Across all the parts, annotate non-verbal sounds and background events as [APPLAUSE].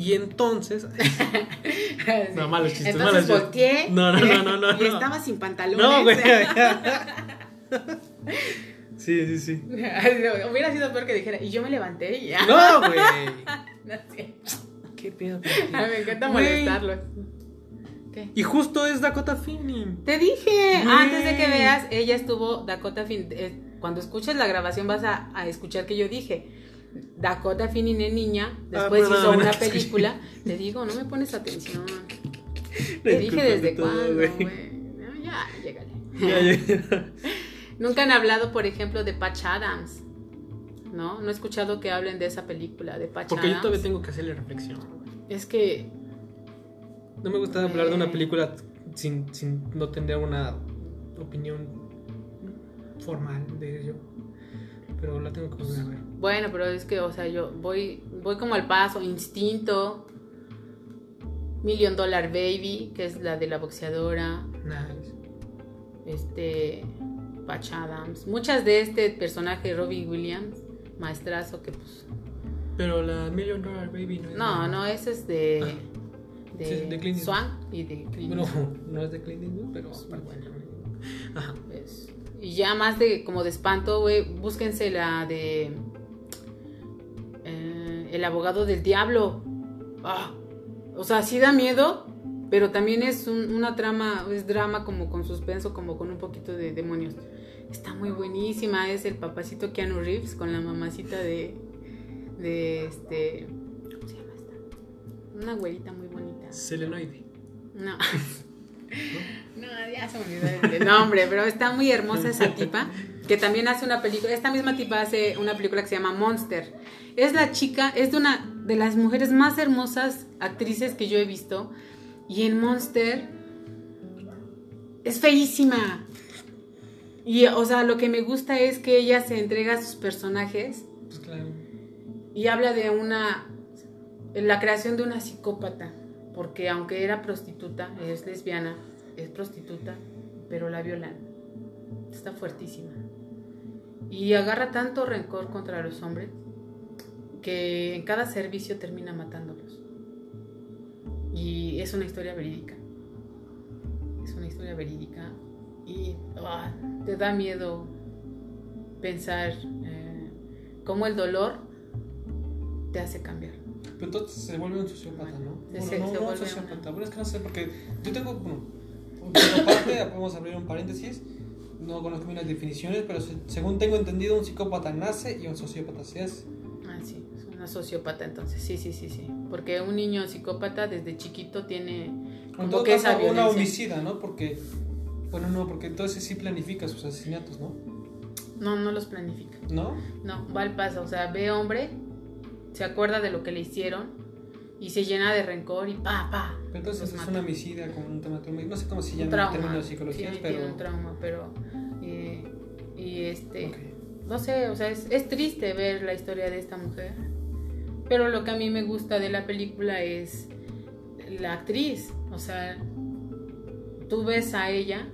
Y entonces. [LAUGHS] [LAUGHS] no, malos chistes, Entonces malos volteé. No, no, no, no, no. [LAUGHS] Y no. estaba sin pantalones. No, güey. sí, sí, sí. Hubiera sido peor que dijera, y yo me levanté y ya. No, güey. No cierto. Qué pedo. A mí me encanta molestarlo. ¿Qué? Y justo es Dakota Fanning. Te dije, Güey. antes de que veas, ella estuvo, Dakota Fin, eh, cuando escuches la grabación vas a, a escuchar que yo dije, Dakota Fanning de niña, después perdón, hizo una película, [LAUGHS] te digo, no me pones atención. Te dije desde cuándo, güey. No, ya, llégale. Ya, ya. [LAUGHS] Nunca han hablado, por ejemplo, de Patch Adams. ¿No? No he escuchado que hablen de esa película, de Patch Porque yo todavía tengo que hacerle reflexión. Es que No me gusta hablar de una Güey. película sin, sin no tener una opinión formal de ello. Pero la tengo que volver a ver. Bueno, pero es que, o sea, yo voy, voy como al paso, instinto, Million Dollar Baby, que es la de la boxeadora, Nice. este, Patch Adams, muchas de este personaje Robbie Williams, maestrazo, que pues, Pero la Million Dollar Baby no es. no, no, ese es de, de, Sí, de Clint. Swan y de Clint No, [LAUGHS] no es de Clint Eastwood, pero. bueno. Ajá. pues. Y ya más de, como de espanto, güey, búsquense la de, El abogado del diablo. Ah, o sea, sí da miedo, pero también es un- una trama, es drama como con suspenso, como con un poquito de demonios. Está muy buenísima, es el papacito Keanu Reeves con la mamacita de, de este, ¿cómo se llama esta? Una güerita muy bonita. Selenoide. No. [LAUGHS] No, ya se me olvidó el nombre, pero está muy hermosa esa tipa, que también hace una película, esta misma tipa hace una película que se llama Monster. Es la chica, es de una de las mujeres más hermosas actrices que yo he visto, y en Monster es feísima. Y, o sea, lo que me gusta es que ella se entrega a sus personajes Pues claro. y habla de una la creación de una psicópata porque aunque era prostituta es lesbiana es prostituta pero la violan está fuertísima y agarra tanto rencor contra los hombres que en cada servicio termina matándolos y es una historia verídica es una historia verídica y ah, te da miedo pensar eh, cómo el dolor te hace cambiar. Pero entonces se vuelve un sociópata, ¿no? Se- Bueno, se- no, se no un sociópata. una- Bueno, es que no sé, porque yo tengo, bueno, por parte, vamos a abrir un paréntesis. No conozco bien las definiciones, pero se- según tengo entendido, un psicópata nace y un sociópata se hace. Ah, sí, es una sociópata entonces. Sí, sí, sí, sí. Porque un niño psicópata desde chiquito tiene En como todo que esa caso, una violencia. homicida, ¿no? Porque, bueno, no, porque entonces sí planifica sus asesinatos, ¿no? No, no los planifica. ¿No? No, va al paso. O sea, ve hombre, se acuerda de lo que le hicieron y se llena de rencor y pa, pa. Pero entonces es una homicida con un tematólogo. No sé cómo se Un llama en trauma. términos de Sí, psicología, tiene pero. un trauma, pero. eh, y este. No sé, o sea, es, es triste ver la historia de esta mujer. Pero lo que a mí me gusta de la película es la actriz. O sea, tú ves a ella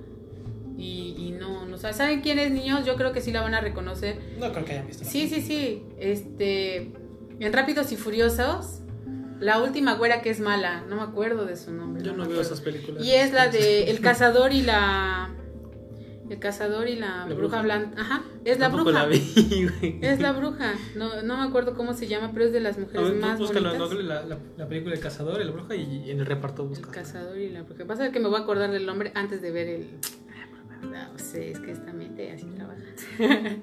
y, y no, no, ¿saben quién es niños? Yo creo que sí la van a reconocer. No creo que hayan visto. Sí, sí, sí. Este, en Rápidos y Furiosos, la última güera que es mala, no me acuerdo de su nombre. Yo no, veo esas películas. Y es la de [LAUGHS] El cazador y la El cazador y la, La bruja, bruja. blanca. Ajá, es la bruja. la vi, [LAUGHS] güey. Es la bruja. No, no me acuerdo cómo se llama, pero es de las A mujeres ver, más búscalo bonitas. La, la, la película El Cazador y la Bruja y en el reparto El busca. cazador y la bruja. Pasa es que me voy a acordar del nombre antes de ver el. No sé, es que esta mente así trabaja. [LAUGHS]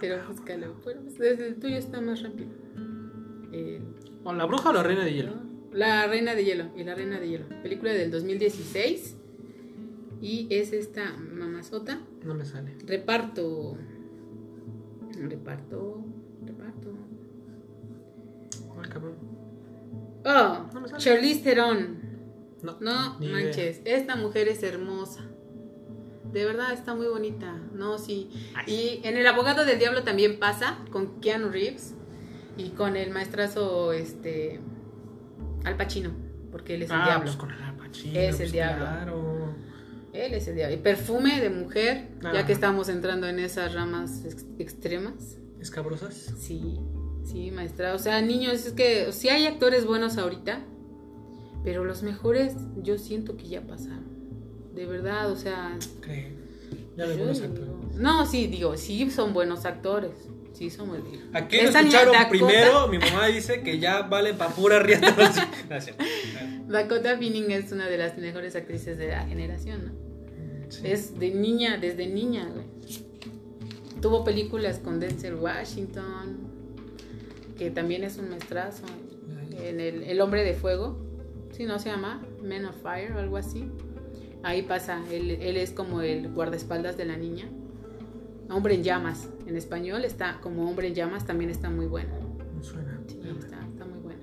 Pero búscalo. Bueno, pues desde el tuyo está más rápido. El- ¿O la Bruja o la Reina de Hielo? La Reina de Hielo y la Reina de Hielo. Película del 2016. Y es esta mamazota. No me sale. Reparto. Reparto. Reparto. Ay, cabrón. Oh, No me sale. Charlize Theron. No, No idea. manches, esta mujer es hermosa. De verdad está muy bonita. No, sí. Y en El abogado del diablo también pasa con Keanu Reeves y con el maestrazo este Al Pacino, porque él es el Ah, diablo. pues con el Al Pacino, Es el pues diablo. Claro. Él es el diablo. Y perfume de mujer, ya que estamos entrando en esas ramas ex- extremas. ¿Escabrosas? Sí. Sí, maestra. O sea, niños, es que sí hay actores buenos ahorita, pero los mejores yo siento que ya pasaron. De verdad, o sea. ¿Cree? Ya de buenos actores. No, sí, digo, sí son buenos actores. Sí. Aquí lo escucharon primero. Mi mamá dice que ya vale pa' pura rienda. [LAUGHS] Gracias. Dakota Fanning es una de las mejores actrices de la generación, ¿no? Es de niña, desde niña, güey. Tuvo películas con Denzel Washington, que también es un maestrazo. En el, el Hombre de Fuego, si no se llama Men of Fire o algo así. Ahí pasa, él, él es como el guardaespaldas de la niña. Hombre en llamas, en español está como Hombre en llamas, también está muy buena. suena. está, está, muy buena.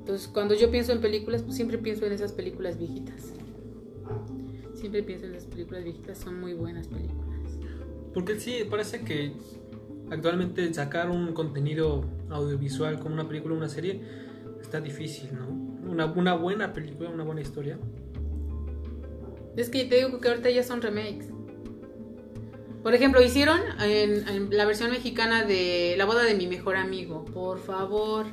Entonces, cuando yo pienso en películas, pues siempre pienso en esas películas viejitas. Siempre pienso en las películas viejitas, son muy buenas películas. Porque sí, parece que actualmente sacar un contenido audiovisual como una película o una serie está difícil, ¿no? Una, una buena película, una buena historia. Es que te digo que ahorita ya son remakes. Por ejemplo, hicieron en, la versión mexicana de La boda de mi mejor amigo. Por favor.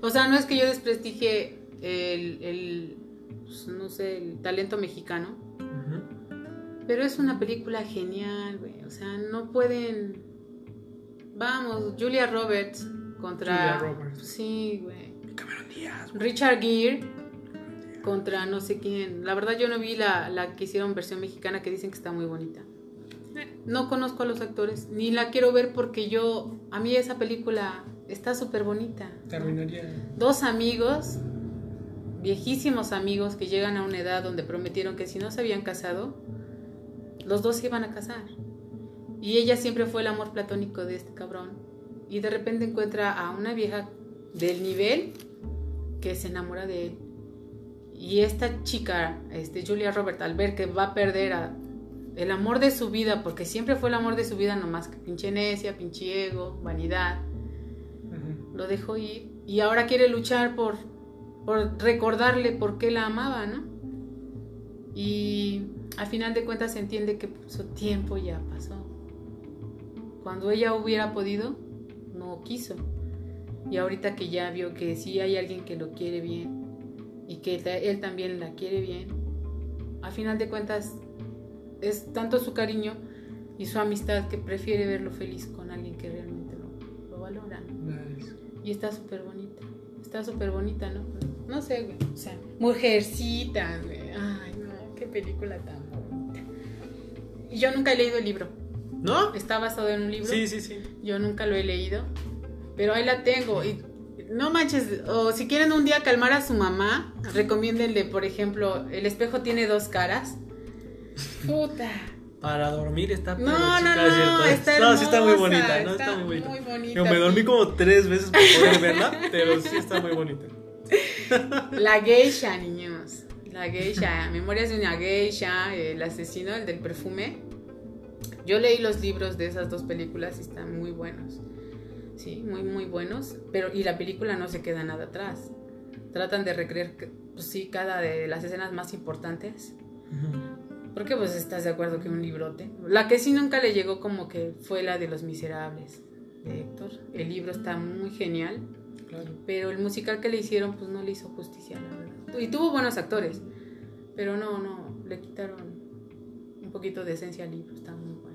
O sea, no es que yo desprestigie el, el pues, no sé, el talento mexicano. Pero es una película genial, güey. O sea, no pueden Vamos, Julia Roberts contra. Julia Roberts. Sí, güey. Cameron Díaz. Richard Gere contra no sé quién. La verdad yo no vi la, la que hicieron versión mexicana que dicen que está muy bonita. No conozco a los actores, ni la quiero ver porque yo, a mí esa película está súper bonita. Terminaría. Dos amigos, viejísimos amigos que llegan a una edad donde prometieron que si no se habían casado, los dos se iban a casar. Y ella siempre fue el amor platónico de este cabrón. Y de repente encuentra a una vieja del nivel que se enamora de él. Y esta chica, este, Julia Robert, al ver que va a perder a el amor de su vida, porque siempre fue el amor de su vida, nomás que pinche necia, pinche ego, vanidad, lo dejó ir. Y ahora quiere luchar por, por recordarle por qué la amaba, ¿no? Y al final de cuentas se entiende que su tiempo ya pasó. Cuando ella hubiera podido, no quiso. Y ahorita que ya vio que sí hay alguien que lo quiere bien y que él también la quiere bien, a final de cuentas es tanto su cariño y su amistad que prefiere verlo feliz con alguien que realmente lo, lo valora. Y está súper bonita. Está súper bonita, ¿no? No sé, güey. O sea, mujercita, güey. Ay, no, qué película tan bonita. Y yo nunca he leído el libro. ¿No? Está basado en un libro. Sí, sí, sí. Yo nunca lo he leído, pero ahí la tengo. Y no manches, o si quieren un día calmar a su mamá, recomiéndenle, por ejemplo, El espejo tiene dos caras. Puta. Para dormir está No, no, no, no, está No, sí está muy bonita, no está, muy bonita. Yo me dormí como tres veces para poder [LAUGHS] verla, pero sí está muy bonita. La geisha, niños. La geisha, Memorias de una geisha, el asesino, el del perfume. Yo leí los libros de esas dos películas y están muy buenos. Sí, muy, muy buenos. Pero, y la película no se queda nada atrás. Tratan de recrear, pues sí, cada de las escenas más importantes. Porque pues estás de acuerdo que un librote. La que sí nunca le llegó como que fue la de Los Miserables de Héctor. El libro está muy genial. Claro. Pero el musical que le hicieron pues no le hizo justicia, la verdad. Y tuvo buenos actores. Pero no, no, le quitaron un poquito de esencia al libro. Está muy bueno.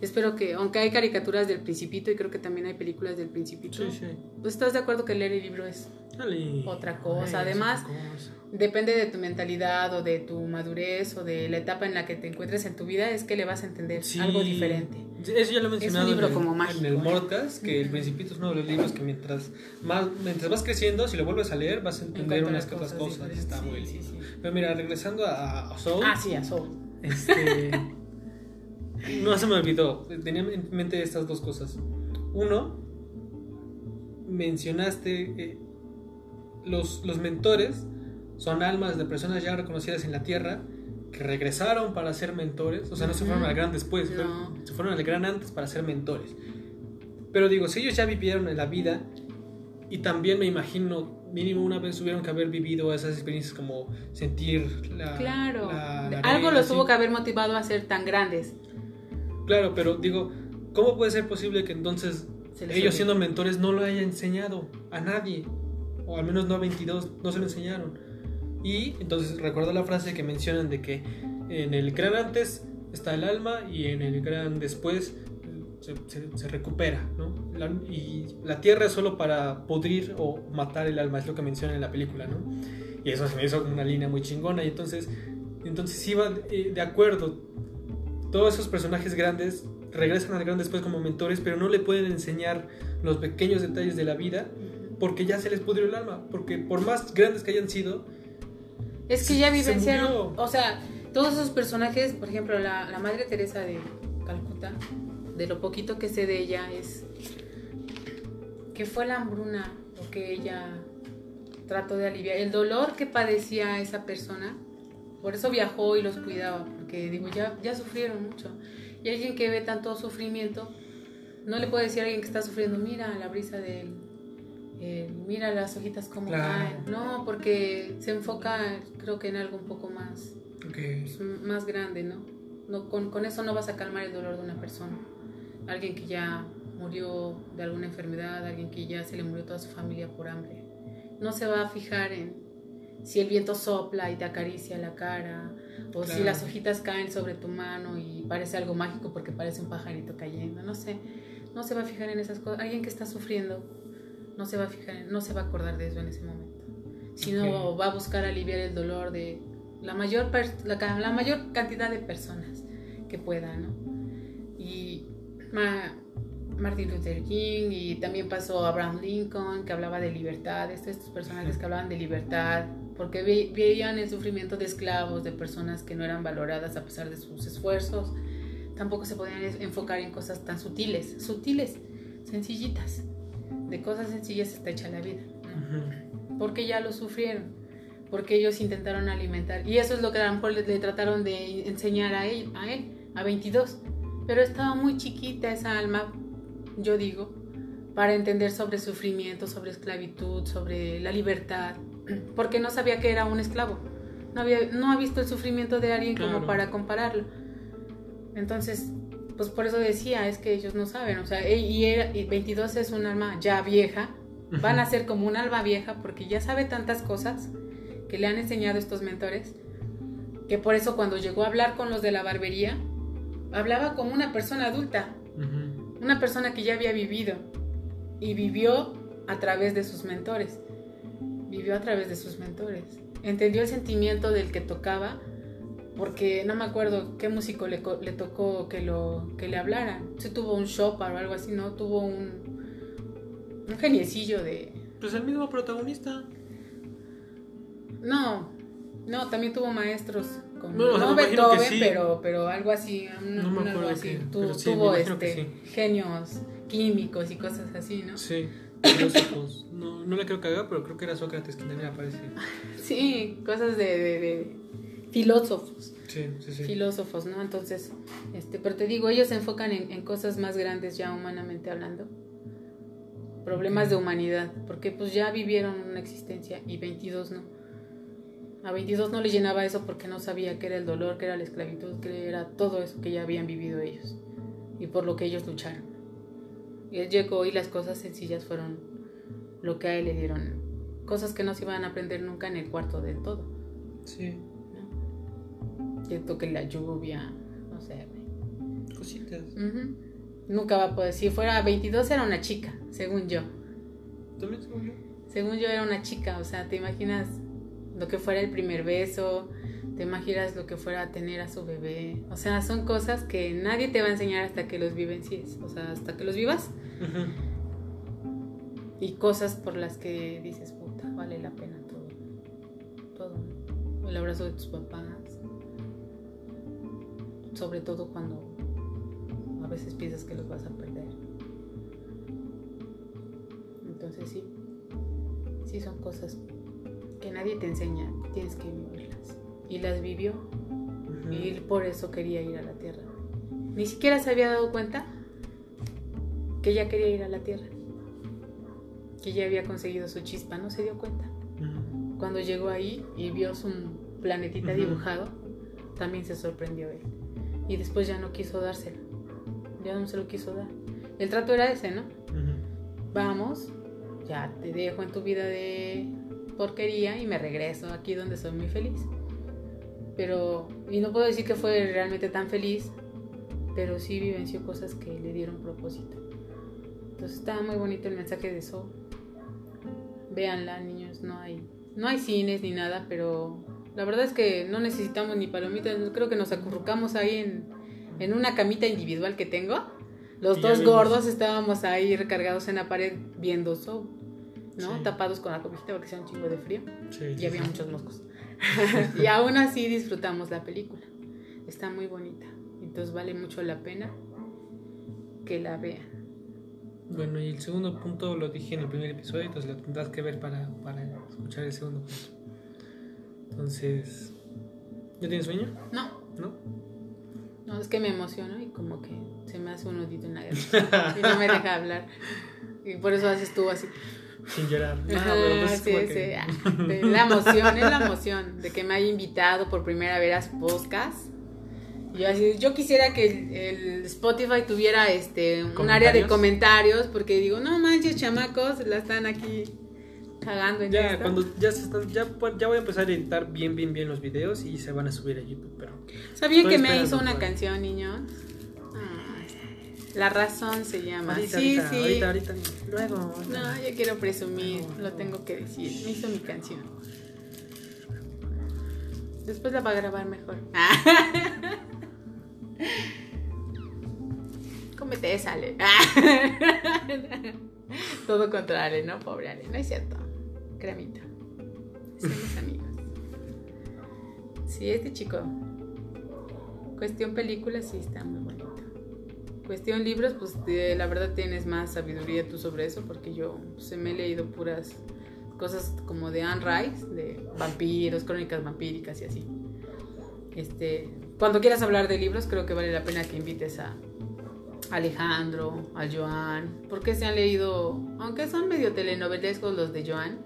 Espero que, aunque hay caricaturas del Principito y creo que también hay películas del Principito, Sí, sí. pues estás de acuerdo que leer el libro es Dale. otra cosa. Además, cosa. depende de tu mentalidad o de tu madurez o de la etapa en la que te encuentres en tu vida, es que le vas a entender Sí. algo diferente. Eso ya lo he mencionado libro en, el, como mágico, en el. Mordcast, que El Principito es uno de los libros que mientras más mientras vas creciendo, si lo vuelves a leer, vas a entender unas que otras cosas. diferentes. Está Sí, muy sí. Pero mira, regresando a, a Soul, Ah, sí, a Soul. este, [LAUGHS] no se me olvidó. Tenía en mente estas dos cosas. Uno, mencionaste eh, los, los mentores son almas de personas ya reconocidas en la tierra que regresaron para ser mentores. O sea, no se fueron al gran después, No. fueron- se fueron al gran antes para ser mentores. Pero digo, si ellos ya vivieron en la vida y también me imagino, mínimo una vez tuvieron que haber vivido esas experiencias como sentir la. Claro. la- la Algo los tuvo que haber motivado a ser tan grandes. Claro, pero digo, ¿cómo puede ser posible que entonces ellos siendo mentores no lo hayan enseñado a nadie, o al menos no a 22, no se lo enseñaron. Y entonces recuerdo la frase que mencionan de que en el gran antes está el alma y en el gran después se, recupera, ¿no? y la tierra es solo para pudrir o matar el alma, es lo que mencionan en la película, ¿no? Y eso se me hizo una línea muy chingona y entonces, entonces iba eh, de acuerdo. Todos esos personajes grandes regresan al gran después como mentores, pero no le pueden enseñar los pequeños detalles de la vida porque ya se les pudrió el alma, porque por más grandes que hayan sido... Es que ya vivenciaron, o sea, todos esos personajes, por ejemplo, la, la Madre Teresa de Calcuta, de lo poquito que sé de ella es que fue la hambruna lo que ella trató de aliviar, el dolor que padecía esa persona, por eso viajó y los cuidaba, porque digo, ya, ya sufrieron mucho. Y alguien que ve tanto sufrimiento, no le puede decir a alguien que está sufriendo, mira la brisa de él, eh, mira las hojitas como caen. No, porque se enfoca, creo que en algo un poco más, pues, más grande, ¿no? no con, con, eso no vas a calmar el dolor de una persona. Alguien que ya murió de alguna enfermedad, alguien que ya se le murió toda su familia por hambre. No se va a fijar en si el viento sopla y te acaricia la cara, o si las hojitas caen sobre tu mano y parece algo mágico porque parece un pajarito cayendo, no sé, no se va a fijar en esas cosas. Alguien que está sufriendo no se va a fijar, no se va a acordar de eso en ese momento, sino va a buscar aliviar el dolor de la mayor, la, la mayor cantidad de personas que pueda, ¿no? Y Martin Luther King y también pasó Abraham Lincoln que hablaba de libertad, estos, personajes que hablaban de libertad, porque veían el sufrimiento de esclavos, de personas que no eran valoradas a pesar de sus esfuerzos. Tampoco se podían enfocar en cosas tan sutiles, sutiles, sencillitas. De cosas sencillas está hecha la vida. Porque ya lo sufrieron, porque ellos intentaron alimentar. Y eso es lo que a lo le, trataron de enseñar a él, a él, a 22. Pero estaba muy chiquita esa alma, yo digo, para entender sobre sufrimiento, sobre esclavitud, sobre la libertad [CLEARS THROAT] porque no sabía que era un esclavo. No, había, no ha visto el sufrimiento de alguien como para compararlo. Entonces, pues por eso decía, es que ellos no saben, o sea, y, era, 22 es un alma ya vieja, van a ser como un alma vieja porque ya sabe tantas cosas que le han enseñado estos mentores, que por eso cuando llegó a hablar con los de la barbería, hablaba como una persona adulta, una persona que ya había vivido y vivió a través de sus mentores vivió a través de sus mentores. Entendió el sentimiento del que tocaba, porque no me acuerdo qué músico le, le tocó que, lo, que le hablara. Si tuvo un Chopin o algo así, ¿no? Tuvo un, un geniecillo de... Pues el mismo protagonista. No, no, también tuvo maestros. no, Beethoven, pero, pero algo así. no me acuerdo así. tuvo este, genios químicos y cosas así, ¿no? Sí. No, no la creo cagar, pero creo que era Sócrates quien también aparece. [LAUGHS] Sí, cosas de, de, filósofos. Sí, sí, sí. Filósofos, ¿no? Entonces, este, pero te digo, ellos se enfocan en, en cosas más grandes ya humanamente hablando. Problemas de humanidad, porque pues ya vivieron una existencia y 22 no. A 22 no le llenaba eso porque no sabía qué era el dolor, qué era la esclavitud, qué era todo eso que ya habían vivido ellos y por lo que ellos lucharon. Y él llegó y las cosas sencillas fueron lo que a él le dieron. Cosas que no se iban a aprender nunca en el cuarto del todo. Sí. Que toque la lluvia, no sé. Cositas. Nunca va a poder. Si fuera 22 era una chica, según yo. ¿También según yo? Según yo era una chica, o sea, ¿te imaginas lo que fuera el primer beso? te imaginas lo que fuera tener a su bebé. O sea, son cosas que nadie te va a enseñar hasta que los vivencies, o sea, hasta que los vivas. Y cosas por las que dices, puta, vale la pena todo. Todo. El abrazo de tus papás. Sobre todo cuando a veces piensas que los vas a perder. Entonces sí, sí son cosas que nadie te enseña, tienes que vivirlas y las vivió. Y por eso quería ir a la tierra. Ni siquiera se había dado cuenta que ya quería ir a la tierra. Que ya había conseguido su chispa, no se dio cuenta. Cuando llegó ahí y vio su planetita dibujado, también se sorprendió él. Y después ya no quiso dárselo. Ya no se lo quiso dar. El trato era ese, ¿no? vamos, ya te dejo en tu vida de porquería y me regreso aquí donde soy muy feliz. Pero, y no puedo decir que fue realmente tan feliz, pero sí vivenció cosas que le dieron propósito. Entonces está muy bonito el mensaje de eso. Véanla, niños, no hay, no hay cines ni nada, pero la verdad es que no necesitamos ni palomitas. Creo que nos acurrucamos ahí en, en una camita individual que tengo. Los dos gordos estábamos ahí recargados en la pared viendo show, ¿no? Tapados con la cobijita porque hacía un chingo de frío. y había muchos moscos. [LAUGHS] y aún así disfrutamos la película. Está muy bonita. Entonces vale mucho la pena que la vean. Bueno, y el segundo punto lo dije en el primer episodio, entonces lo tendrás que ver para, para escuchar el segundo punto. Entonces, ¿ya tienes sueño? No. ¿No? No, es que me emociono y como que se me hace un nudito en la garganta [LAUGHS] y no me deja hablar. Y por eso haces tú así. Sin llorar. Ah, pues sí, sí. Ah, [LAUGHS] la emoción, es la emoción de que me haya invitado por primera vez a podcast. Yo, así, yo quisiera que el, Spotify tuviera este un área de comentarios porque digo, no manches, chamacos, la están aquí cagando en Ya, cuando ya se están, ya, ya voy a empezar a editar bien, bien, bien los videos y se van a subir a YouTube, pero... ¿Sabían que me hizo una canción, niños? La razón se llama. sí, sí. Ahorita, ahorita, luego. No, yo quiero presumir, lo tengo que decir. Me hizo mi canción. Después la va a grabar mejor. [LAUGHS] Cómete esa, Ale. [LAUGHS] Todo contra Ale, ¿no? Pobre Ale. No es cierto. Cremita. Somos amigos. Sí, este chico. Cuestión películas, sí está muy bonito. Cuestión libros, pues la verdad tienes más sabiduría tú sobre eso, porque yo se me he leído puras cosas como de Anne Rice, de vampiros, crónicas vampíricas y así. Este, cuando quieras hablar de libros, creo que vale la pena que invites a Alejandro, a Joan, porque se han leído, aunque son medio telenovelescos los de Joan,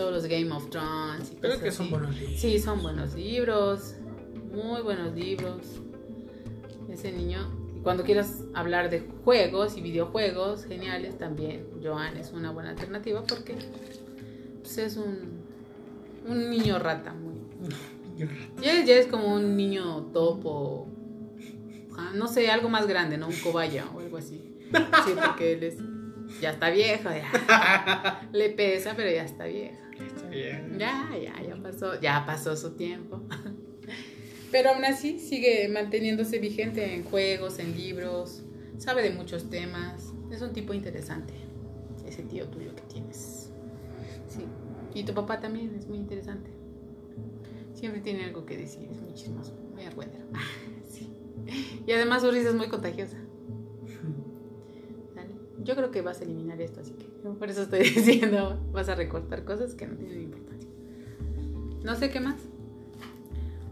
todos los Game of Thrones. Creo que son buenos libros. Sí, son buenos libros, muy buenos libros. Ese niño, y cuando quieras hablar de juegos y videojuegos geniales, también Joan es una buena alternativa porque pues, es un, un niño rata muy ya, es como un niño topo. Ah, no sé, algo más grande, ¿no? Un cobaya o algo así. Sí, porque él es. Ya está viejo, ya. [LAUGHS] Le pesa, pero ya está Ya, ya, ya pasó. Ya pasó su tiempo. Pero aún así sigue manteniéndose vigente en juegos, en libros. Sabe de muchos temas. Es un tipo interesante. Ese tío tuyo que tienes. Sí. Y tu papá también es muy interesante. Siempre tiene algo que decir, es muy chismoso, muy argüendero. [LAUGHS] sí. Y además su risa es muy contagiosa. Yo creo que vas a eliminar esto, así que [LAUGHS] por eso estoy [LAUGHS] diciendo, vas a recortar cosas que no tienen importancia. No sé qué más.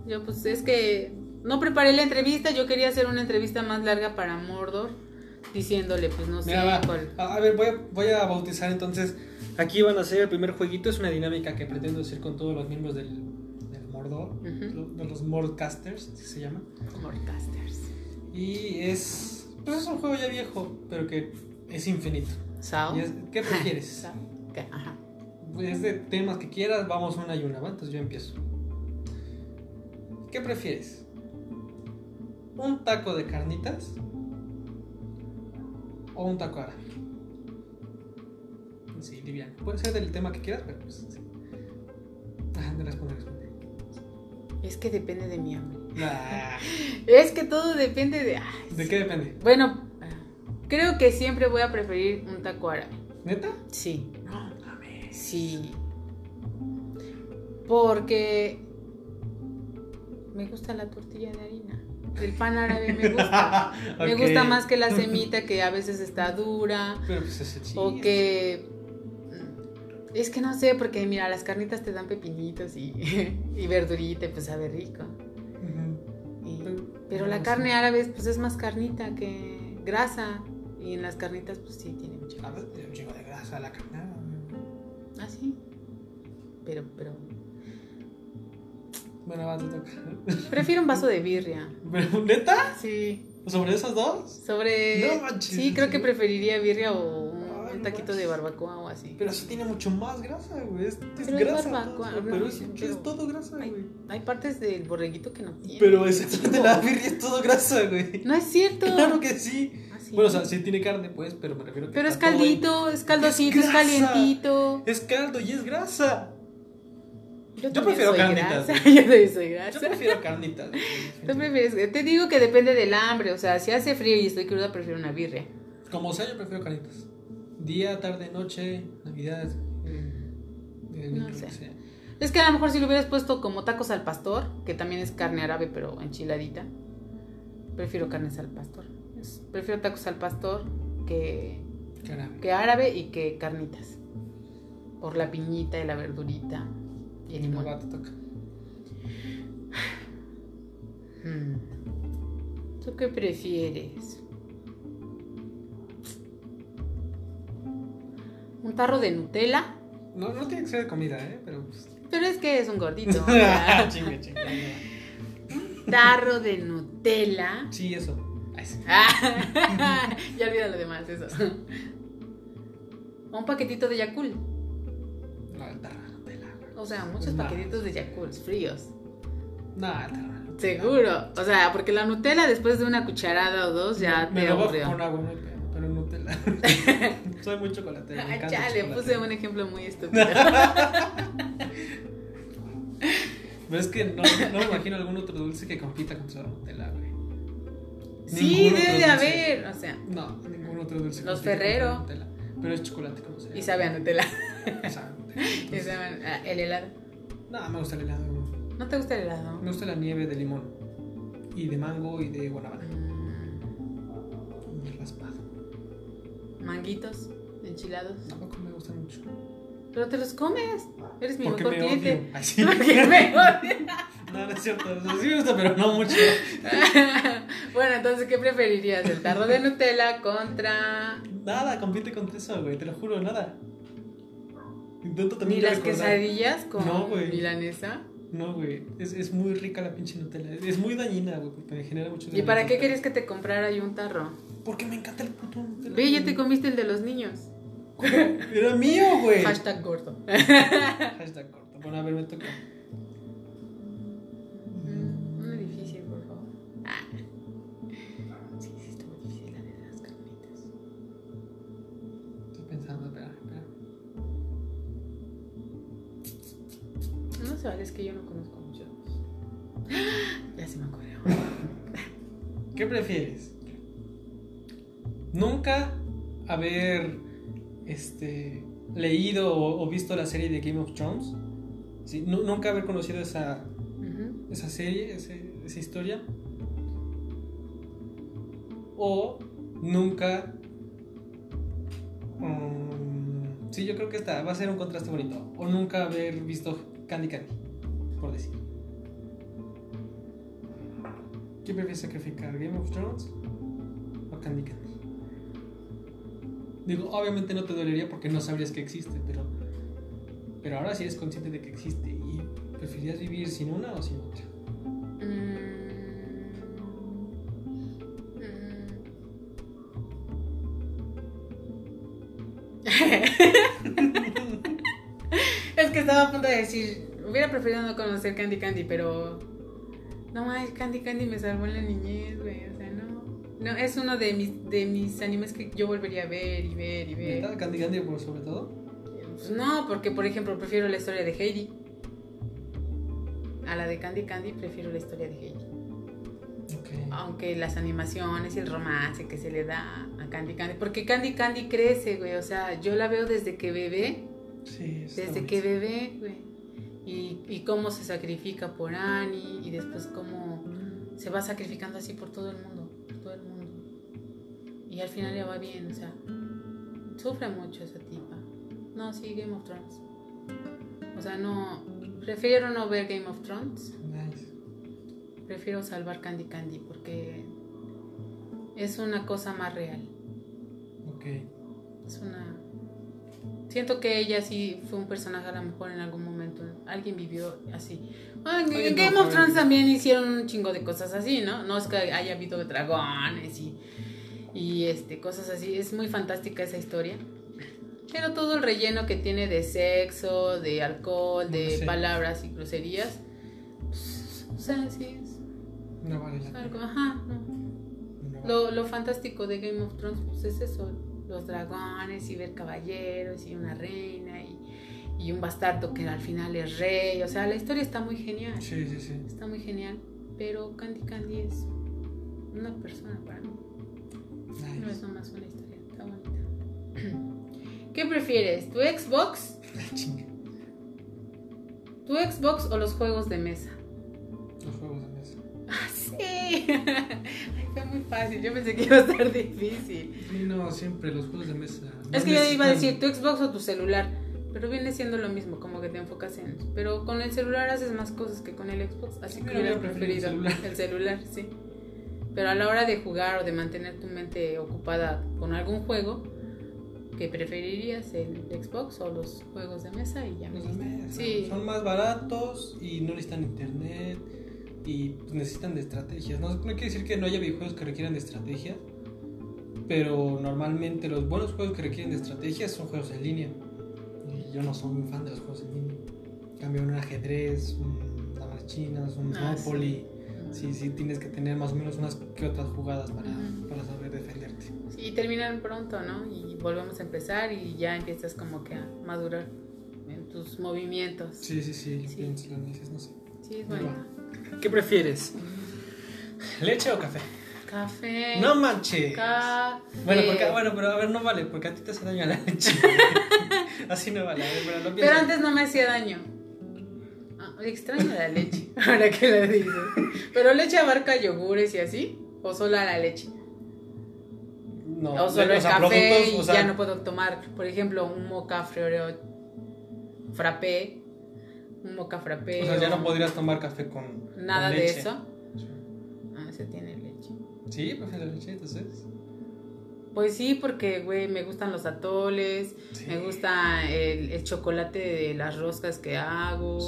Yo pues es que no preparé la entrevista, yo quería hacer una entrevista más larga para Mordor, diciéndole pues no sé cuál. A ver, voy a, voy a bautizar entonces, aquí van a hacer el primer jueguito, es una dinámica que pretendo hacer con todos los miembros del de los Mordcasters, así se llama. Mordcasters. Y es, pues es un juego ya viejo, pero que es infinito. ¿Sao? ¿Qué prefieres? ¿Qué? Ajá. Es de temas que quieras, vamos una y una, ¿va? Entonces yo empiezo. ¿Qué prefieres? ¿Un taco de carnitas? ¿O un taco árabe? Sí, liviano. Puede ser del tema que quieras, pero pues sí. Ajá, de responder, responder. Es que depende de mi hambre. [LAUGHS] es que todo depende de. ¿De qué depende? Bueno, creo que siempre voy a preferir un taco árabe. ¿Neta? Sí. No, Sí. Porque me gusta la tortilla de harina. El pan árabe me gusta. [LAUGHS] Me gusta más que la semita que a veces está dura. Pero pues es O que es que no sé, porque mira, las carnitas te dan pepinitos y, [LAUGHS] y verdurita pues sabe rico. pero la carne árabe pues es más carnita que grasa. Y en las carnitas pues sí tiene mucha grasa. Ah, tiene un chingo de grasa la carne. Ah, sí. Pero, pero... Bueno, va, te toca. Prefiero un vaso de birria. [LAUGHS] ¿Neta? Sí. ¿Sobre esos dos? Sobre... No manches. Sí, creo que preferiría birria o un taquito de barbacoa o así. Pero eso tiene mucho más grasa, güey. Es, Pero es grasa. barbacoa, todo, no, pero es, pero es todo grasa, Hay, güey. hay partes del borreguito que no tienen. Pero exactamente la birria es todo grasa, güey. No es cierto. Claro que sí. Sí. Bueno, o sea, sí tiene carne, pues, pero me refiero a que. Pero es caldito, es caldosito, es, calientito. Es caldo y es grasa. Yo, Yo prefiero soy carnitas, grasa. [LAUGHS] Yo también soy Yo grasa. prefiero carnitas. güey. Tú prefieres- te digo que depende del hambre, o sea, si hace frío y estoy cruda, prefiero una birria. Como sea, yo prefiero carnitas. Día, tarde, noche, Navidad. eh, eh, No sé. sea. Es que a lo mejor si lo hubieras puesto como tacos al pastor, que también es carne árabe pero enchiladita, prefiero carnes al pastor. Prefiero tacos al pastor que, que árabe y que carnitas. Por la piñita y la verdurita y el limón. toca. Mm. ¿Tú qué prefieres? ¿Un tarro de Nutella? No, no tiene que ser de comida, ¿eh? Pero. Pues... Pero es que es un gordito. [LAUGHS] chinga, chinga. tarro de Nutella. Sí, eso. Ah, [LAUGHS] ya olvida lo demás, eso. Un paquetito de Yakult. No, el güey. O sea, muchos No. paquetitos de Yakult fríos. No, el Nutella. Seguro. O sea, porque la Nutella después de una cucharada o dos ya me te aburrió. con agua, pero Nutella. [LAUGHS] Soy muy chocolatero. me Ay, encanta ya, el le chocolate. puse un ejemplo muy estúpido. [LAUGHS] Pero es que no, no me imagino algún otro dulce que compita contra la Nutella, güey. Sí, debe de haber. O sea, No, ningún otro dulce. Los Ferrero. Nutella. Pero es chocolate, como sea. y sabe a Nutella. Nutella. Y sabe a- el helado. No, me gusta el helado. ¿No te gusta el helado? Me gusta la nieve de limón. Y de mango y de guanábana. Mm, raspado. Manguitos, enchilados. Tampoco me gusta mucho. Pero te los comes. Eres mi Porque mejor me cliente. odio. Ay, sí. Porque me odias. [LAUGHS] No, no es cierto. Sí me gusta, pero no mucho. [LAUGHS] bueno, entonces, ¿qué preferirías? ¿El tarro de Nutella contra Nada, compite contra eso, güey. Te lo juro, nada. Intento también ni las recordar. quesadillas con No, milanesa? No, güey. Es, es muy rica la pinche Nutella. Es muy dañina, güey, porque me genera mucho ¿Y para qué querías que te comprara yo un tarro? Porque me encanta el puto Nutella. Ve, ya te comiste el de los niños. Era mío, güey. Hashtag gordo. Hashtag corto. Bueno, a ver, me toca. Mm, Una difícil, por favor. Ah. Sí, sí, estuvo difícil la de las carnitas. Estoy pensando, espera, espera. No se vale, es que yo no conozco muchos. Ya se me ocurrió. ¿Qué prefieres? Nunca haber este, leído o, o visto la serie de Game of Thrones. Sí, nunca haber conocido esa, esa serie, ese- esa historia. O nunca... mm, sí, yo creo que esta va a ser un contraste bonito. O nunca haber visto Candy Candy, por decir. ¿Qué prefieres sacrificar? ¿Game of Thrones o Candy Candy? Digo, obviamente no te dolería porque no sabrías que existe, pero, pero ahora sí eres consciente de que existe. ¿Y preferirías vivir sin una o sin otra? Mm. [LAUGHS] Es que estaba a punto de decir, hubiera preferido no conocer Candy Candy, pero no más, Candy Candy me salvó en la niñez, güey, no. Es uno de mis, de mis animes que yo volvería a ver y ver y ver. ¿Candy Candy por sobre todo? Pues no, porque por ejemplo prefiero la historia de Heidi. A la de Candy Candy prefiero la historia de Heidi. Ok. Aunque las animaciones y el romance que se le da a Candy Candy. Porque Candy Candy crece, güey. O sea, yo la veo desde que bebé. Sí, Desde que bebé, güey. Y, y cómo se sacrifica por Annie. Y después cómo se va sacrificando así por todo el mundo. Y al final ya va bien, o sea. Sufre mucho esa tipa. No, sí, Game of Thrones. O sea, no. Prefiero no ver Game of Thrones. Nice. Prefiero salvar Candy Candy porque es una cosa más real. Ok. Es una. Siento que ella sí fue un personaje a lo mejor en algún momento. Alguien vivió así. En, no, Game of Thrones también hicieron un chingo de cosas así, ¿no? No es que haya habido dragones y, y este, cosas así. Es muy fantástica esa historia. Pero todo el relleno que tiene de sexo, de alcohol, de Sí. palabras y groserías, pues, o sea, sí es No vale la algo, ajá, no. Lo, lo fantástico de Game of Thrones pues es eso, los dragones y ver caballeros y una reina y, y un bastardo que al final es rey, o sea, la historia está muy genial, Sí, sí, sí. está muy genial, pero Candy Candy es una persona para mí, no es nomás una historia, está bonita. [CLEARS THROAT] ¿Qué prefieres, tu Xbox, tu Xbox o los juegos de mesa? Los juegos de mesa. Ah, sí, [LAUGHS] fue muy fácil, yo pensé que iba a estar difícil. Sí, no, siempre los juegos de mesa. Es que yo iba a decir tu Xbox o tu celular, pero viene siendo lo mismo, como que te enfocas en... Pero con el celular haces más cosas que con el Xbox, así que hubiera preferido el el celular. sí. Pero a la hora de jugar o de mantener tu mente ocupada con algún juego, ¿qué preferirías? ¿El Xbox o los juegos de mesa? Y ya Los de mesa. Sí, Son más baratos y no necesitan internet y pues, necesitan de estrategias. No, no quiere decir que no haya videojuegos que requieran de estrategia, pero normalmente los buenos juegos que requieren de estrategias son juegos en línea. Y yo no soy muy fan de los juegos en línea. Cambio, un ajedrez, un damas chinas, un Ah, Monopoly. Sí, sí, tienes que tener más o menos unas que otras jugadas para, para saber defenderte. Sí, y terminan pronto, ¿no? Y volvemos a empezar y ya empiezas como que a madurar en tus movimientos. Sí, sí, sí, lo Sí. lo no sé. Sí, es bonito. ¿Qué prefieres? ¿Leche o café? Café. No manches. Café. Bueno, porque, bueno, pero a ver, no vale, porque a ti te hace daño la leche. [LAUGHS] Así no vale, a ver, pero antes no me hacía daño. Extraño la leche, [LAUGHS] ahora que lo dices. Pero leche abarca yogures y así, o solo la leche. No, o solo el café productos, y o sea, ya no puedo tomar, por ejemplo, un moca froreo frappé, un moca frappé. O sea, ya no podrías tomar café con. Nada con de eso. Ah, ese tiene leche. Sí, la leche, entonces. Pues sí, porque, güey, me gustan los atoles, Sí. me gusta el, el chocolate de las roscas que hago.